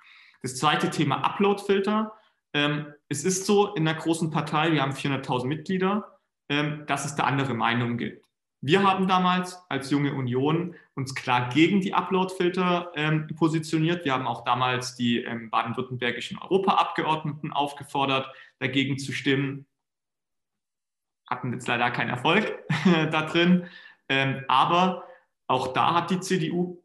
Das zweite Thema Uploadfilter. Ähm, es ist so in einer großen Partei, wir haben 400.000 Mitglieder, ähm, dass es da andere Meinungen gibt. Wir haben damals als junge Union uns klar gegen die Upload-Filter ähm, positioniert. Wir haben auch damals die ähm, baden-württembergischen Europaabgeordneten aufgefordert, dagegen zu stimmen. Hatten jetzt leider keinen Erfolg da drin. Ähm, aber auch da hat die CDU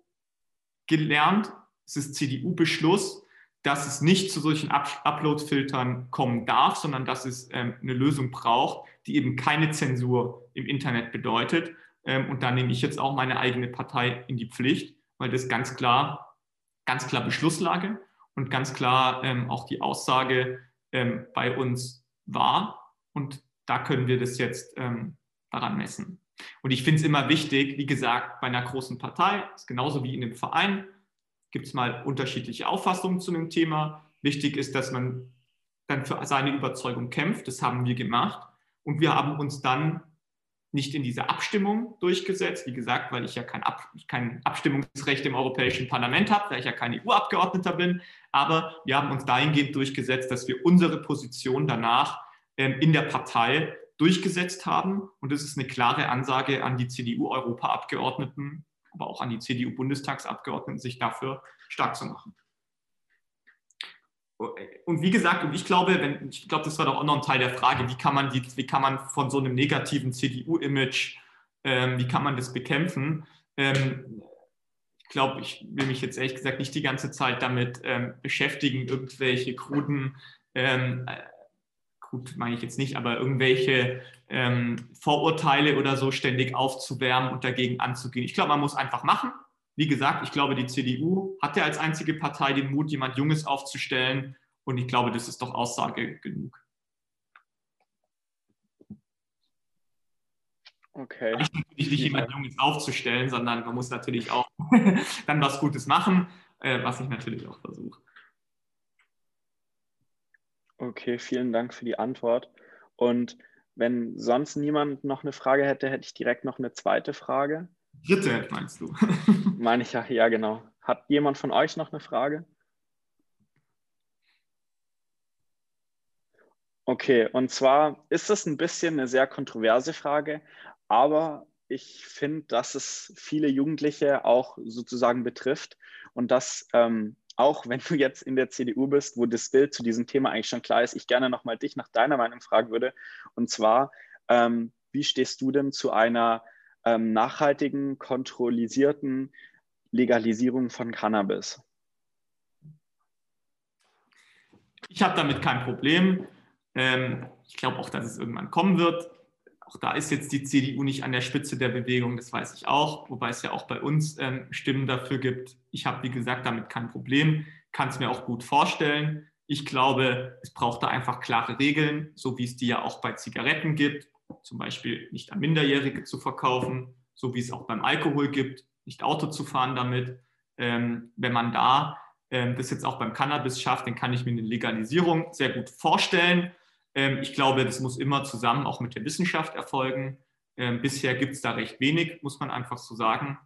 gelernt, es ist CDU-Beschluss, dass es nicht zu solchen Upload-Filtern kommen darf, sondern dass es ähm, eine Lösung braucht, die eben keine Zensur im Internet bedeutet. Ähm, und da nehme ich jetzt auch meine eigene Partei in die Pflicht, weil das ganz klar, ganz klar Beschlusslage und ganz klar ähm, auch die Aussage ähm, bei uns war. Und da können wir das jetzt ähm, daran messen. Und ich finde es immer wichtig, wie gesagt, bei einer großen Partei, ist genauso wie in einem Verein, gibt es mal unterschiedliche Auffassungen zu einem Thema. Wichtig ist, dass man dann für seine Überzeugung kämpft. Das haben wir gemacht. Und wir haben uns dann nicht in dieser Abstimmung durchgesetzt, wie gesagt, weil ich ja kein, Ab kein Abstimmungsrecht im Europäischen Parlament habe, weil ich ja kein EU-Abgeordneter bin. Aber wir haben uns dahingehend durchgesetzt, dass wir unsere Position danach ähm, in der Partei durchgesetzt haben. Und das ist eine klare Ansage an die CDU-Europaabgeordneten, aber auch an die CDU-Bundestagsabgeordneten, sich dafür stark zu machen. Und wie gesagt, ich glaube, wenn, ich glaube, das war doch auch noch ein Teil der Frage, wie kann man, die, wie kann man von so einem negativen CDU-Image, ähm, wie kann man das bekämpfen? Ähm, ich glaube, ich will mich jetzt ehrlich gesagt nicht die ganze Zeit damit ähm, beschäftigen, irgendwelche kruden ähm, gut, meine ich jetzt nicht, aber irgendwelche ähm, Vorurteile oder so ständig aufzuwärmen und dagegen anzugehen. Ich glaube, man muss einfach machen. Wie gesagt, ich glaube, die CDU hat ja als einzige Partei den Mut, jemand Junges aufzustellen. Und ich glaube, das ist doch Aussage genug. Okay. Nicht, nicht jemand Junges aufzustellen, sondern man muss natürlich auch dann was Gutes machen, äh, was ich natürlich auch versuche. Okay, vielen Dank für die Antwort. Und wenn sonst niemand noch eine Frage hätte, hätte ich direkt noch eine zweite Frage. Dritte, meinst du? Meine ich ja, ja, genau. Hat jemand von euch noch eine Frage? Okay, und zwar ist das ein bisschen eine sehr kontroverse Frage, aber ich finde, dass es viele Jugendliche auch sozusagen betrifft und dass ähm, auch wenn du jetzt in der CDU bist, wo das Bild zu diesem Thema eigentlich schon klar ist, ich gerne nochmal dich nach deiner Meinung fragen würde. Und zwar, ähm, wie stehst du denn zu einer ähm, nachhaltigen, kontrollisierten Legalisierung von Cannabis? Ich habe damit kein Problem. Ähm, ich glaube auch, dass es irgendwann kommen wird. Auch da ist jetzt die CDU nicht an der Spitze der Bewegung, das weiß ich auch, wobei es ja auch bei uns ähm, Stimmen dafür gibt. Ich habe, wie gesagt, damit kein Problem, kann es mir auch gut vorstellen. Ich glaube, es braucht da einfach klare Regeln, so wie es die ja auch bei Zigaretten gibt, zum Beispiel nicht an Minderjährige zu verkaufen, so wie es auch beim Alkohol gibt, nicht Auto zu fahren damit. Ähm, wenn man da ähm, das jetzt auch beim Cannabis schafft, dann kann ich mir eine Legalisierung sehr gut vorstellen. Ähm, ich glaube, das muss immer zusammen auch mit der Wissenschaft erfolgen. Ähm, bisher gibt es da recht wenig, muss man einfach so sagen.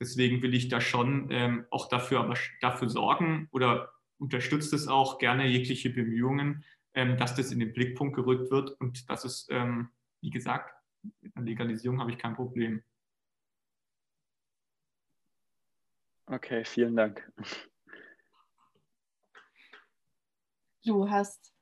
Deswegen will ich da schon ähm, auch dafür, aber dafür sorgen oder unterstützt es auch gerne jegliche Bemühungen, dass das in den Blickpunkt gerückt wird und dass es, wie gesagt, mit einer Legalisierung habe ich kein Problem. Okay, vielen Dank. Du hast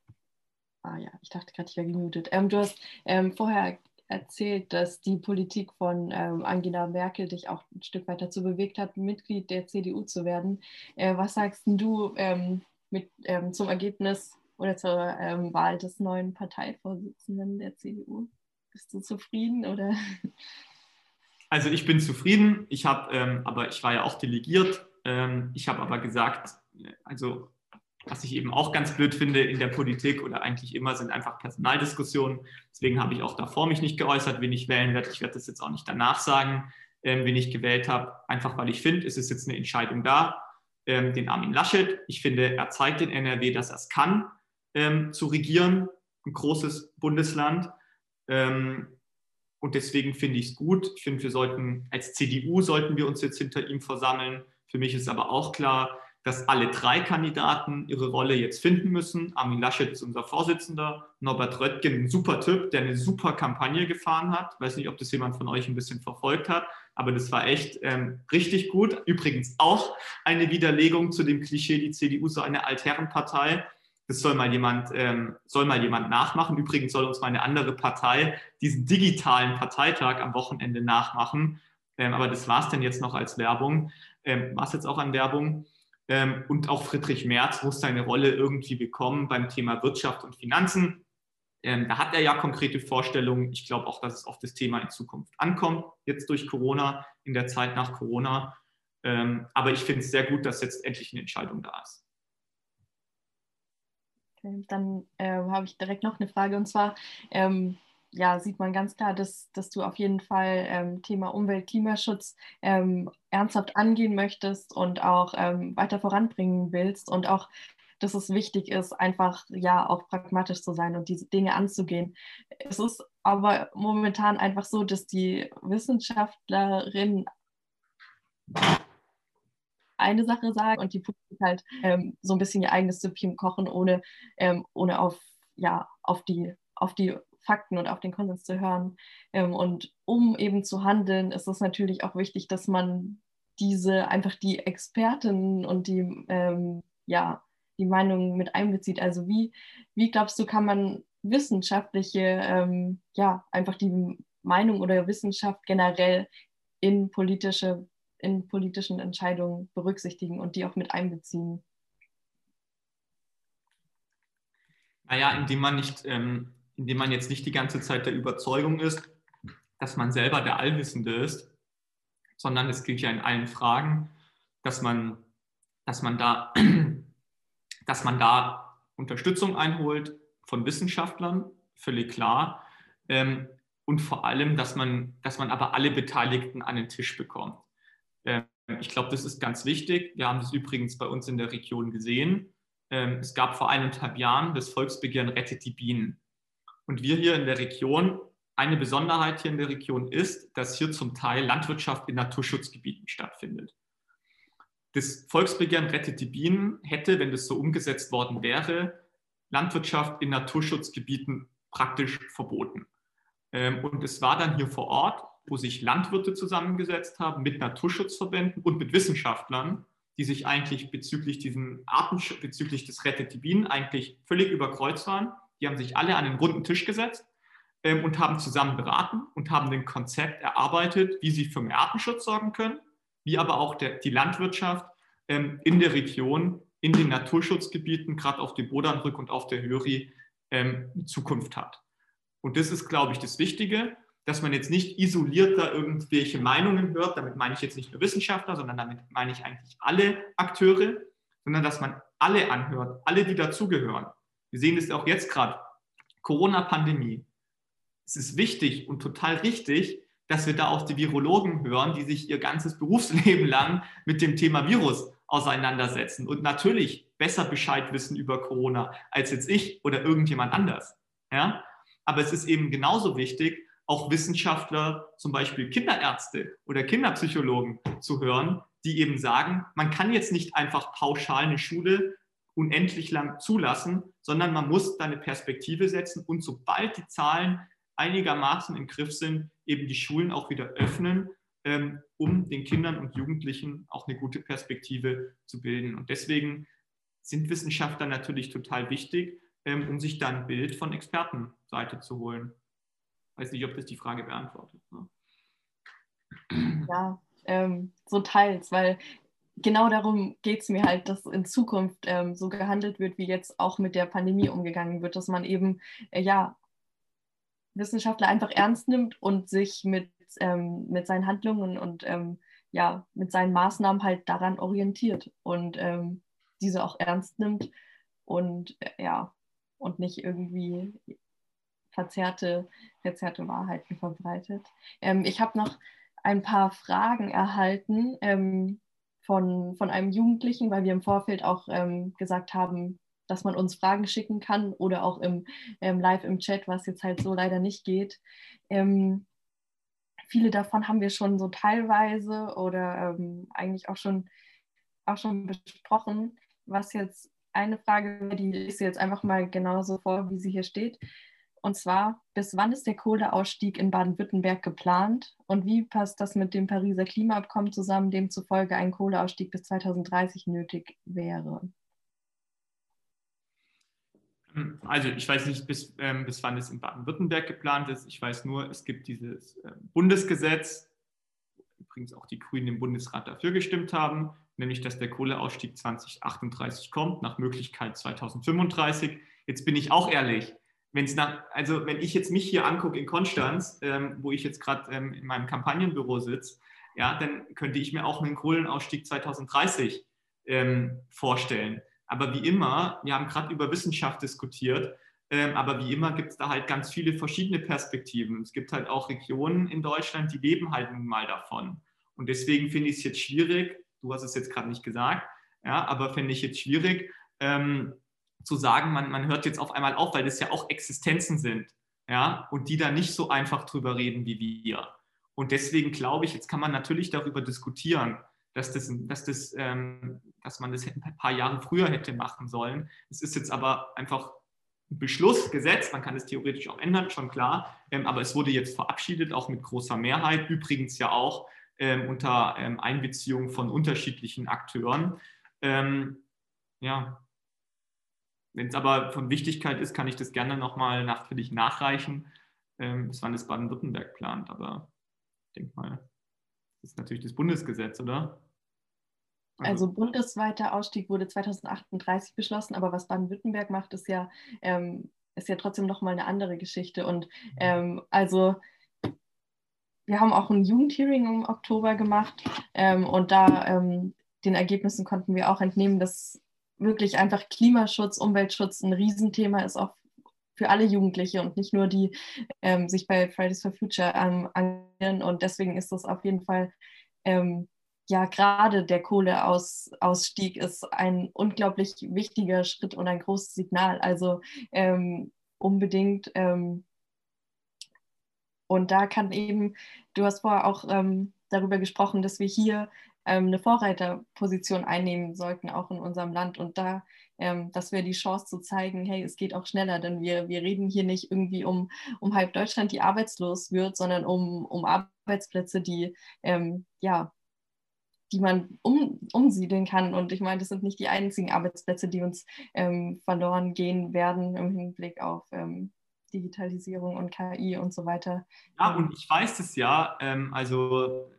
Ah ja, ich dachte gerade, ich wäre gemutet. Ähm, du hast ähm, vorher erzählt, dass die Politik von ähm, Angela Merkel dich auch ein Stück weit dazu bewegt hat, Mitglied der CDU zu werden. Äh, was sagst du ähm, mit, ähm, zum Ergebnis oder zur ähm, Wahl des neuen Parteivorsitzenden der CDU? Bist du zufrieden oder? Also ich bin zufrieden. Ich habe, aber ich war ja auch delegiert. ich habe aber gesagt, also was ich eben auch ganz blöd finde in der Politik oder eigentlich immer, sind einfach Personaldiskussionen. Deswegen habe ich auch davor mich nicht geäußert, wen ich wählen werde. Ich werde das jetzt auch nicht danach sagen, ähm, wen ich gewählt habe. Einfach weil ich finde, es ist jetzt eine Entscheidung da, ähm, den Armin Laschet. Ich finde, er zeigt in NRW, dass er es kann, ähm, zu regieren, ein großes Bundesland. Ähm, und deswegen finde ich es gut. Ich finde, wir sollten als CDU sollten wir uns jetzt hinter ihm versammeln. Für mich ist aber auch klar, dass alle drei Kandidaten ihre Rolle jetzt finden müssen. Armin Laschet ist unser Vorsitzender, Norbert Röttgen, ein super Typ, der eine super Kampagne gefahren hat. Weiß nicht, ob das jemand von euch ein bisschen verfolgt hat, aber das war echt ähm, richtig gut. Übrigens auch eine Widerlegung zu dem Klischee, die CDU so eine Altherrenpartei. Das soll mal jemand, ähm, soll mal jemand nachmachen. Übrigens soll uns mal eine andere Partei diesen digitalen Parteitag am Wochenende nachmachen. Ähm, aber das war es denn jetzt noch als Werbung. Ähm, war es jetzt auch an Werbung. Ähm, und auch Friedrich Merz muss seine Rolle irgendwie bekommen beim Thema Wirtschaft und Finanzen. Ähm, da hat er ja konkrete Vorstellungen. Ich glaube auch, dass es auf das Thema in Zukunft ankommt, jetzt durch Corona, in der Zeit nach Corona. Ähm, aber ich finde es sehr gut, dass jetzt endlich eine Entscheidung da ist. Dann äh, habe ich direkt noch eine Frage und zwar, ähm, ja, sieht man ganz klar, dass, dass du auf jeden Fall ähm, Thema Umwelt, Klimaschutz ähm, ernsthaft angehen möchtest und auch ähm, weiter voranbringen willst und auch, dass es wichtig ist, einfach ja auch pragmatisch zu sein und diese Dinge anzugehen. Es ist aber momentan einfach so, dass die Wissenschaftlerinnen eine Sache sagen und die Politik halt ähm, so ein bisschen ihr eigenes Süppchen kochen, ohne, ähm, ohne auf, ja, auf die auf die Fakten und auf den Konsens zu hören. Ähm, und um eben zu handeln, ist es natürlich auch wichtig, dass man diese einfach die Expertinnen und die, ähm, ja, die Meinungen mit einbezieht. Also wie, wie glaubst du, kann man wissenschaftliche, ähm, ja, einfach die Meinung oder Wissenschaft generell in politische, in politischen Entscheidungen berücksichtigen und die auch mit einbeziehen? Naja, indem man nicht ähm, indem man jetzt nicht die ganze Zeit der Überzeugung ist, dass man selber der Allwissende ist, sondern es gilt ja in allen Fragen, dass man, dass man, da, dass man da Unterstützung einholt von Wissenschaftlern, völlig klar. Ähm, und vor allem, dass man, dass man aber alle Beteiligten an den Tisch bekommt. Ähm, ich glaube, das ist ganz wichtig. Wir haben das übrigens bei uns in der Region gesehen. Ähm, es gab vor eineinhalb Jahren das Volksbegehren Rettet die Bienen. Und wir hier in der Region, eine Besonderheit hier in der Region ist, dass hier zum Teil Landwirtschaft in Naturschutzgebieten stattfindet. Das Volksbegehren Rettet die Bienen hätte, wenn das so umgesetzt worden wäre, Landwirtschaft in Naturschutzgebieten praktisch verboten. Ähm, und es war dann hier vor Ort, wo sich Landwirte zusammengesetzt haben mit Naturschutzverbänden und mit Wissenschaftlern, die sich eigentlich bezüglich, diesen Artensch bezüglich des Rettet die Bienen eigentlich völlig überkreuzt waren die haben sich alle an den runden Tisch gesetzt ähm, und haben zusammen beraten und haben ein Konzept erarbeitet, wie sie für mehr Artenschutz sorgen können, wie aber auch der, die Landwirtschaft ähm, in der Region, in den Naturschutzgebieten, gerade auf dem Bodernrück und auf der Höri, ähm, Zukunft hat. Und das ist, glaube ich, das Wichtige, dass man jetzt nicht isoliert da irgendwelche Meinungen hört. Damit meine ich jetzt nicht nur Wissenschaftler, sondern damit meine ich eigentlich alle Akteure, sondern dass man alle anhört, alle, die dazugehören. Wir sehen es auch jetzt gerade, Corona-Pandemie. Es ist wichtig und total richtig, dass wir da auch die Virologen hören, die sich ihr ganzes Berufsleben lang mit dem Thema Virus auseinandersetzen und natürlich besser Bescheid wissen über Corona als jetzt ich oder irgendjemand anders. Ja? Aber es ist eben genauso wichtig, auch Wissenschaftler, zum Beispiel Kinderärzte oder Kinderpsychologen zu hören, die eben sagen, man kann jetzt nicht einfach pauschal eine Schule unendlich lang zulassen, sondern man muss da eine Perspektive setzen und sobald die Zahlen einigermaßen im Griff sind, eben die Schulen auch wieder öffnen, ähm, um den Kindern und Jugendlichen auch eine gute Perspektive zu bilden. Und deswegen sind Wissenschaftler natürlich total wichtig, ähm, um sich dann ein Bild von Expertenseite zu holen. Weiß nicht, ob das die Frage beantwortet. Ne? Ja, ähm, so teils, weil genau darum geht es mir halt, dass in Zukunft ähm, so gehandelt wird, wie jetzt auch mit der Pandemie umgegangen wird, dass man eben äh, ja Wissenschaftler einfach ernst nimmt und sich mit, ähm, mit seinen Handlungen und ähm, ja, mit seinen Maßnahmen halt daran orientiert und ähm, diese auch ernst nimmt und äh, ja, und nicht irgendwie verzerrte, verzerrte Wahrheiten verbreitet. Ähm, ich habe noch ein paar Fragen erhalten ähm, von, von einem Jugendlichen, weil wir im Vorfeld auch ähm, gesagt haben, dass man uns Fragen schicken kann oder auch im ähm, Live im Chat, was jetzt halt so leider nicht geht. Ähm, viele davon haben wir schon so teilweise oder ähm, eigentlich auch schon auch schon besprochen. Was jetzt eine Frage, die lese jetzt einfach mal genauso vor, wie sie hier steht. Und zwar, bis wann ist der Kohleausstieg in Baden-Württemberg geplant und wie passt das mit dem Pariser Klimaabkommen zusammen, demzufolge ein Kohleausstieg bis 2030 nötig wäre? Also ich weiß nicht, bis, ähm, bis wann es in Baden-Württemberg geplant ist. Ich weiß nur, es gibt dieses äh, Bundesgesetz, übrigens auch die Grünen im Bundesrat dafür gestimmt haben, nämlich dass der Kohleausstieg 2038 kommt, nach Möglichkeit 2035. Jetzt bin ich auch ehrlich, wenn es nach, also wenn ich jetzt mich hier angucke in Konstanz, ähm, wo ich jetzt gerade ähm, in meinem Kampagnenbüro sitze, ja, dann könnte ich mir auch einen Kohlenausstieg 2030 ähm, vorstellen. Aber wie immer, wir haben gerade über Wissenschaft diskutiert, ähm, aber wie immer gibt es da halt ganz viele verschiedene Perspektiven. Es gibt halt auch Regionen in Deutschland, die leben halt nun mal davon. Und deswegen finde ich es jetzt schwierig, du hast es jetzt gerade nicht gesagt, ja, aber finde ich jetzt schwierig, ähm, zu sagen, man, man hört jetzt auf einmal auf, weil das ja auch Existenzen sind, ja, und die da nicht so einfach drüber reden wie wir. Und deswegen glaube ich, jetzt kann man natürlich darüber diskutieren, dass, das, dass, das, ähm, dass man das ein paar Jahre früher hätte machen sollen. Es ist jetzt aber einfach ein Beschluss, Gesetz, man kann es theoretisch auch ändern, schon klar, ähm, aber es wurde jetzt verabschiedet, auch mit großer Mehrheit, übrigens ja auch ähm, unter ähm, Einbeziehung von unterschiedlichen Akteuren. Ähm, ja, wenn es aber von Wichtigkeit ist, kann ich das gerne nochmal nachträglich nachreichen, ähm, bis wann das Baden-Württemberg plant. Aber ich denke mal, das ist natürlich das Bundesgesetz, oder? Also, also bundesweiter Ausstieg wurde 2038 beschlossen, aber was Baden-Württemberg macht, ist ja, ähm, ist ja trotzdem nochmal eine andere Geschichte. Und mhm. ähm, also wir haben auch ein Jugendhearing im Oktober gemacht ähm, und da ähm, den Ergebnissen konnten wir auch entnehmen, dass wirklich einfach Klimaschutz, Umweltschutz ein Riesenthema ist, auch für alle Jugendliche und nicht nur die ähm, sich bei Fridays for Future ähm, engagieren. Und deswegen ist das auf jeden Fall, ähm, ja, gerade der Kohleausstieg ist ein unglaublich wichtiger Schritt und ein großes Signal. Also ähm, unbedingt. Ähm, und da kann eben, du hast vorher auch ähm, darüber gesprochen, dass wir hier eine Vorreiterposition einnehmen sollten, auch in unserem Land. Und da, ähm, das wäre die Chance zu zeigen, hey, es geht auch schneller, denn wir, wir reden hier nicht irgendwie um, um halb Deutschland, die arbeitslos wird, sondern um, um Arbeitsplätze, die, ähm, ja, die man um, umsiedeln kann. Und ich meine, das sind nicht die einzigen Arbeitsplätze, die uns ähm, verloren gehen werden im Hinblick auf ähm, Digitalisierung und KI und so weiter. Ja, und ich weiß es ja, ähm, also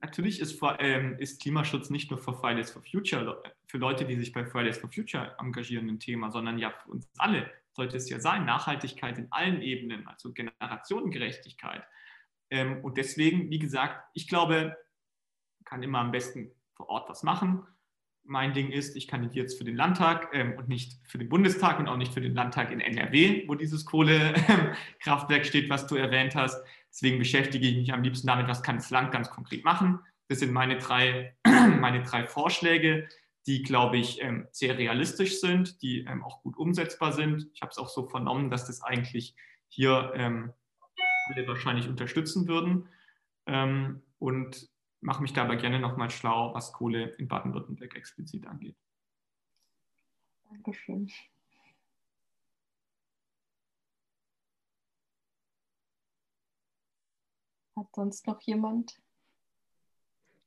natürlich ist, ähm, ist, Klimaschutz nicht nur für Fridays for Future, für Leute, die sich bei Fridays for Future engagieren, ein Thema, sondern ja für uns alle sollte es ja sein. Nachhaltigkeit in allen Ebenen, also Generationengerechtigkeit. Ähm, und deswegen, wie gesagt, ich glaube, kann immer am besten vor Ort was machen. Mein Ding ist, ich kandidiere jetzt für den Landtag ähm, und nicht für den Bundestag und auch nicht für den Landtag in NRW, wo dieses Kohlekraftwerk steht, was du erwähnt hast. Deswegen beschäftige ich mich am liebsten damit, was kann das Land ganz konkret machen. Das sind meine drei, meine drei Vorschläge, die, glaube ich, ähm, sehr realistisch sind, die ähm, auch gut umsetzbar sind. Ich habe es auch so vernommen, dass das eigentlich hier ähm, alle wahrscheinlich unterstützen würden. Und mache mich dabei gerne nochmal schlau, was Kohle in Baden-Württemberg explizit angeht. Dankeschön. Hat sonst noch jemand?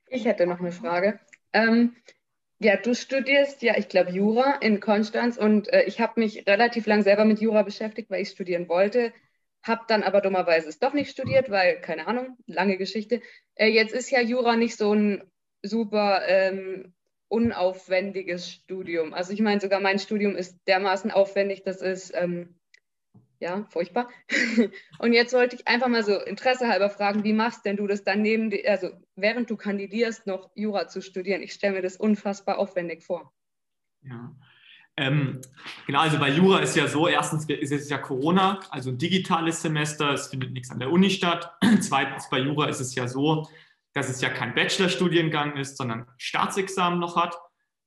Ich hätte noch eine Frage. Ähm, ja, du studierst ja, ich glaube, Jura in Konstanz und äh, ich habe mich relativ lang selber mit Jura beschäftigt, weil ich studieren wollte, habe dann aber dummerweise es doch nicht studiert, weil, keine Ahnung, lange Geschichte. Äh, jetzt ist ja Jura nicht so ein super ähm, unaufwendiges Studium. Also ich meine, sogar mein Studium ist dermaßen aufwendig, das ist ähm, ja, furchtbar. Und jetzt wollte ich einfach mal so Interesse halber fragen, wie machst denn du das dann neben, also während du kandidierst, noch Jura zu studieren? Ich stelle mir das unfassbar aufwendig vor. Ja. Ähm, genau, also bei Jura ist ja so, erstens ist es ja Corona, also ein digitales Semester, es findet nichts an der Uni statt. Zweitens bei Jura ist es ja so, dass es ja kein Bachelorstudiengang ist, sondern Staatsexamen noch hat.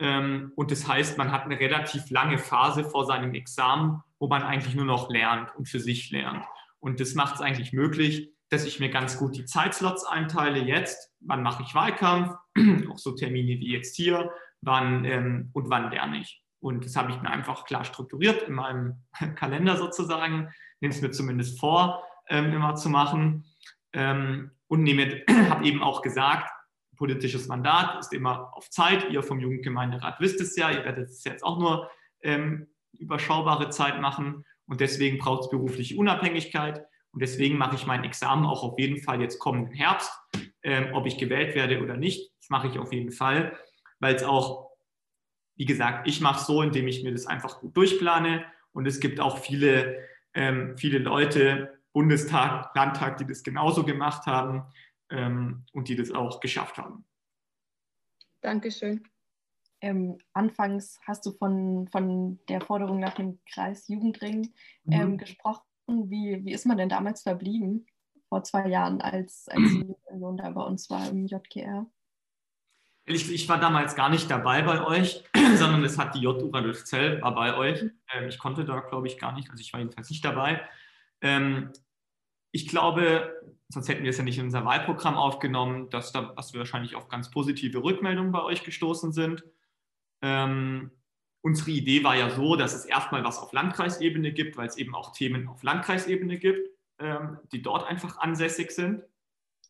Ähm, und das heißt, man hat eine relativ lange Phase vor seinem Examen, wo man eigentlich nur noch lernt und für sich lernt. Und das macht es eigentlich möglich, dass ich mir ganz gut die Zeitslots einteile. Jetzt, wann mache ich Wahlkampf, auch so Termine wie jetzt hier, wann ähm, und wann lerne ich. Und das habe ich mir einfach klar strukturiert in meinem Kalender sozusagen, nehme es mir zumindest vor, ähm, immer zu machen. Ähm, und habe eben auch gesagt, politisches Mandat ist immer auf Zeit. Ihr vom Jugendgemeinderat wisst es ja, ihr werdet es jetzt auch nur ähm, überschaubare Zeit machen. Und deswegen braucht es berufliche Unabhängigkeit. Und deswegen mache ich mein Examen auch auf jeden Fall jetzt kommenden Herbst. Ähm, ob ich gewählt werde oder nicht, das mache ich auf jeden Fall, weil es auch, wie gesagt, ich mache es so, indem ich mir das einfach gut durchplane. Und es gibt auch viele, ähm, viele Leute, Bundestag, Landtag, die das genauso gemacht haben ähm, und die das auch geschafft haben. Dankeschön. Ähm, anfangs hast du von, von der Forderung nach dem Kreis Jugendring ähm, mhm. gesprochen. Wie, wie ist man denn damals verblieben, vor zwei Jahren, als, als die Union da bei uns war im JGR? Ich, ich, war damals gar nicht dabei bei euch, sondern es hat die JU Radolfzell war bei euch. Mhm. Ähm, ich konnte da, glaube ich, gar nicht, also ich war jedenfalls nicht dabei. Ähm, ich glaube, sonst hätten wir es ja nicht in unser Wahlprogramm aufgenommen, dass, da, dass wir wahrscheinlich auf ganz positive Rückmeldungen bei euch gestoßen sind. Ähm, unsere Idee war ja so, dass es erstmal was auf Landkreisebene gibt, weil es eben auch Themen auf Landkreisebene gibt, ähm, die dort einfach ansässig sind,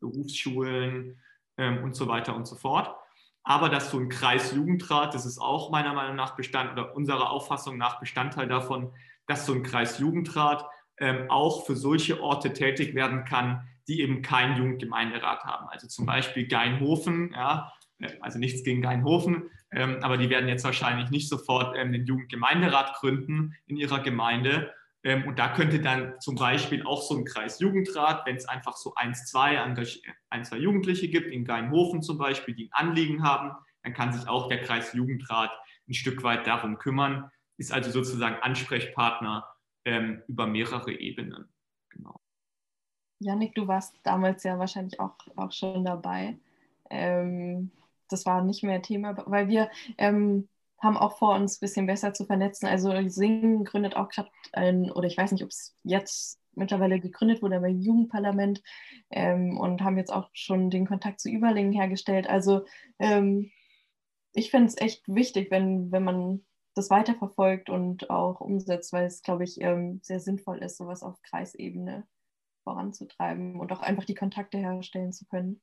Berufsschulen ähm, und so weiter und so fort. Aber dass so ein Kreisjugendrat, das ist auch meiner Meinung nach Bestand oder unserer Auffassung nach Bestandteil davon, dass so ein Kreisjugendrat ähm, auch für solche Orte tätig werden kann, die eben keinen Jugendgemeinderat haben. Also zum Beispiel Geinhofen, ja, also nichts gegen Geinhofen, ähm, aber die werden jetzt wahrscheinlich nicht sofort ähm, den Jugendgemeinderat gründen in ihrer Gemeinde. Ähm, und da könnte dann zum Beispiel auch so ein Kreisjugendrat, wenn es einfach so eins, zwei, ein, zwei Jugendliche gibt, in Geinhofen zum Beispiel, die ein Anliegen haben, dann kann sich auch der Kreisjugendrat ein Stück weit darum kümmern, ist also sozusagen Ansprechpartner ähm, über mehrere Ebenen. Genau. Janik, du warst damals ja wahrscheinlich auch, auch schon dabei. Ähm, das war nicht mehr Thema, weil wir ähm, haben auch vor, uns ein bisschen besser zu vernetzen. Also Singen gründet auch gerade ein, oder ich weiß nicht, ob es jetzt mittlerweile gegründet wurde, aber Jugendparlament ähm, und haben jetzt auch schon den Kontakt zu Überlingen hergestellt. Also ähm, ich finde es echt wichtig, wenn, wenn man das weiterverfolgt und auch umsetzt, weil es, glaube ich, ähm, sehr sinnvoll ist, sowas auf Kreisebene voranzutreiben und auch einfach die Kontakte herstellen zu können.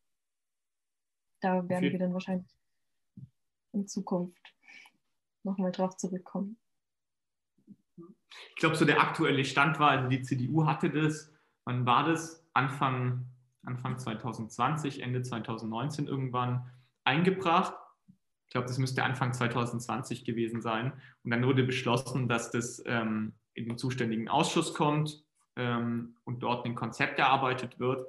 Da werden okay. wir dann wahrscheinlich in Zukunft nochmal drauf zurückkommen. Ich glaube, so der aktuelle Stand war, also die CDU hatte das, wann war das? Anfang, Anfang 2020, Ende 2019 irgendwann eingebracht ich glaube, das müsste Anfang 2020 gewesen sein. Und dann wurde beschlossen, dass das ähm, in den zuständigen Ausschuss kommt ähm, und dort ein Konzept erarbeitet wird.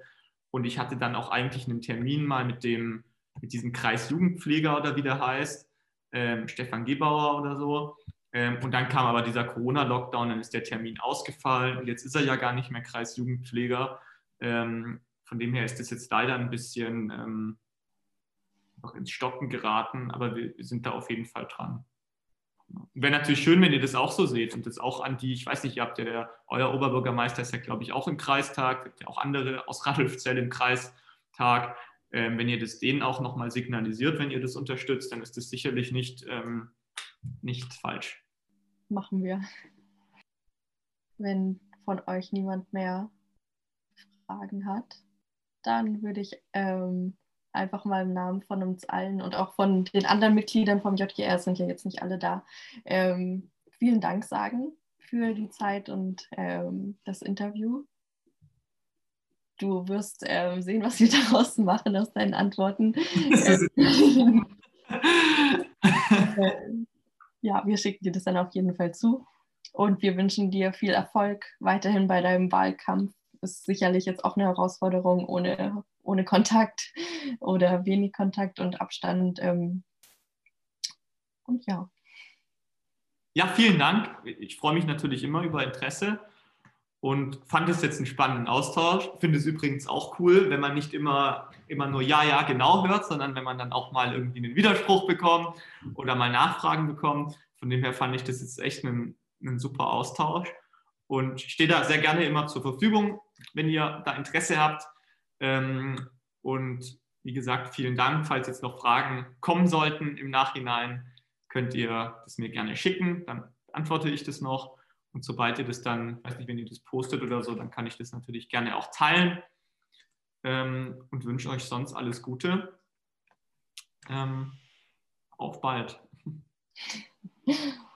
Und ich hatte dann auch eigentlich einen Termin mal mit dem, mit diesem Kreisjugendpfleger oder wie der heißt, ähm, Stefan Gebauer oder so. Ähm, und dann kam aber dieser Corona-Lockdown, dann ist der Termin ausgefallen und jetzt ist er ja gar nicht mehr Kreisjugendpfleger. Ähm, von dem her ist das jetzt leider ein bisschen ähm, noch ins Stocken geraten, aber wir, wir sind da auf jeden Fall dran. Wäre natürlich schön, wenn ihr das auch so seht und das auch an die, ich weiß nicht, ihr habt ja, der, euer Oberbürgermeister ist ja, glaube ich, auch im Kreistag, habt ja auch andere aus Radolfzell im Kreistag. Ähm, wenn ihr das denen auch nochmal signalisiert, wenn ihr das unterstützt, dann ist das sicherlich nicht, ähm, nicht falsch. Machen wir. Wenn von euch niemand mehr Fragen hat, dann würde ich ähm, einfach mal im Namen von uns allen und auch von den anderen Mitgliedern vom JGR, sind ja jetzt nicht alle da, ähm, vielen Dank sagen für die Zeit und ähm, das Interview. Du wirst ähm, sehen, was wir daraus machen aus deinen Antworten. Ähm, ja, wir schicken dir das dann auf jeden Fall zu. Und wir wünschen dir viel Erfolg weiterhin bei deinem Wahlkampf. Ist sicherlich jetzt auch eine Herausforderung ohne ohne Kontakt oder wenig Kontakt und Abstand. Ähm, und ja. Ja, vielen Dank. Ich freue mich natürlich immer über Interesse und fand es jetzt einen spannenden Austausch. Finde es übrigens auch cool, wenn man nicht immer, immer nur Ja, ja, genau hört, sondern wenn man dann auch mal irgendwie einen Widerspruch bekommt oder mal Nachfragen bekommt. Von dem her fand ich das jetzt echt einen, einen super Austausch und stehe da sehr gerne immer zur Verfügung, wenn ihr da Interesse habt Ähm, und wie gesagt, vielen Dank. Falls jetzt noch Fragen kommen sollten im Nachhinein, könnt ihr das mir gerne schicken. Dann beantworte ich das noch. Und sobald ihr das dann, weiß nicht, wenn ihr das postet oder so, dann kann ich das natürlich gerne auch teilen. Ähm, und wünsche euch sonst alles Gute. Ähm, auf bald.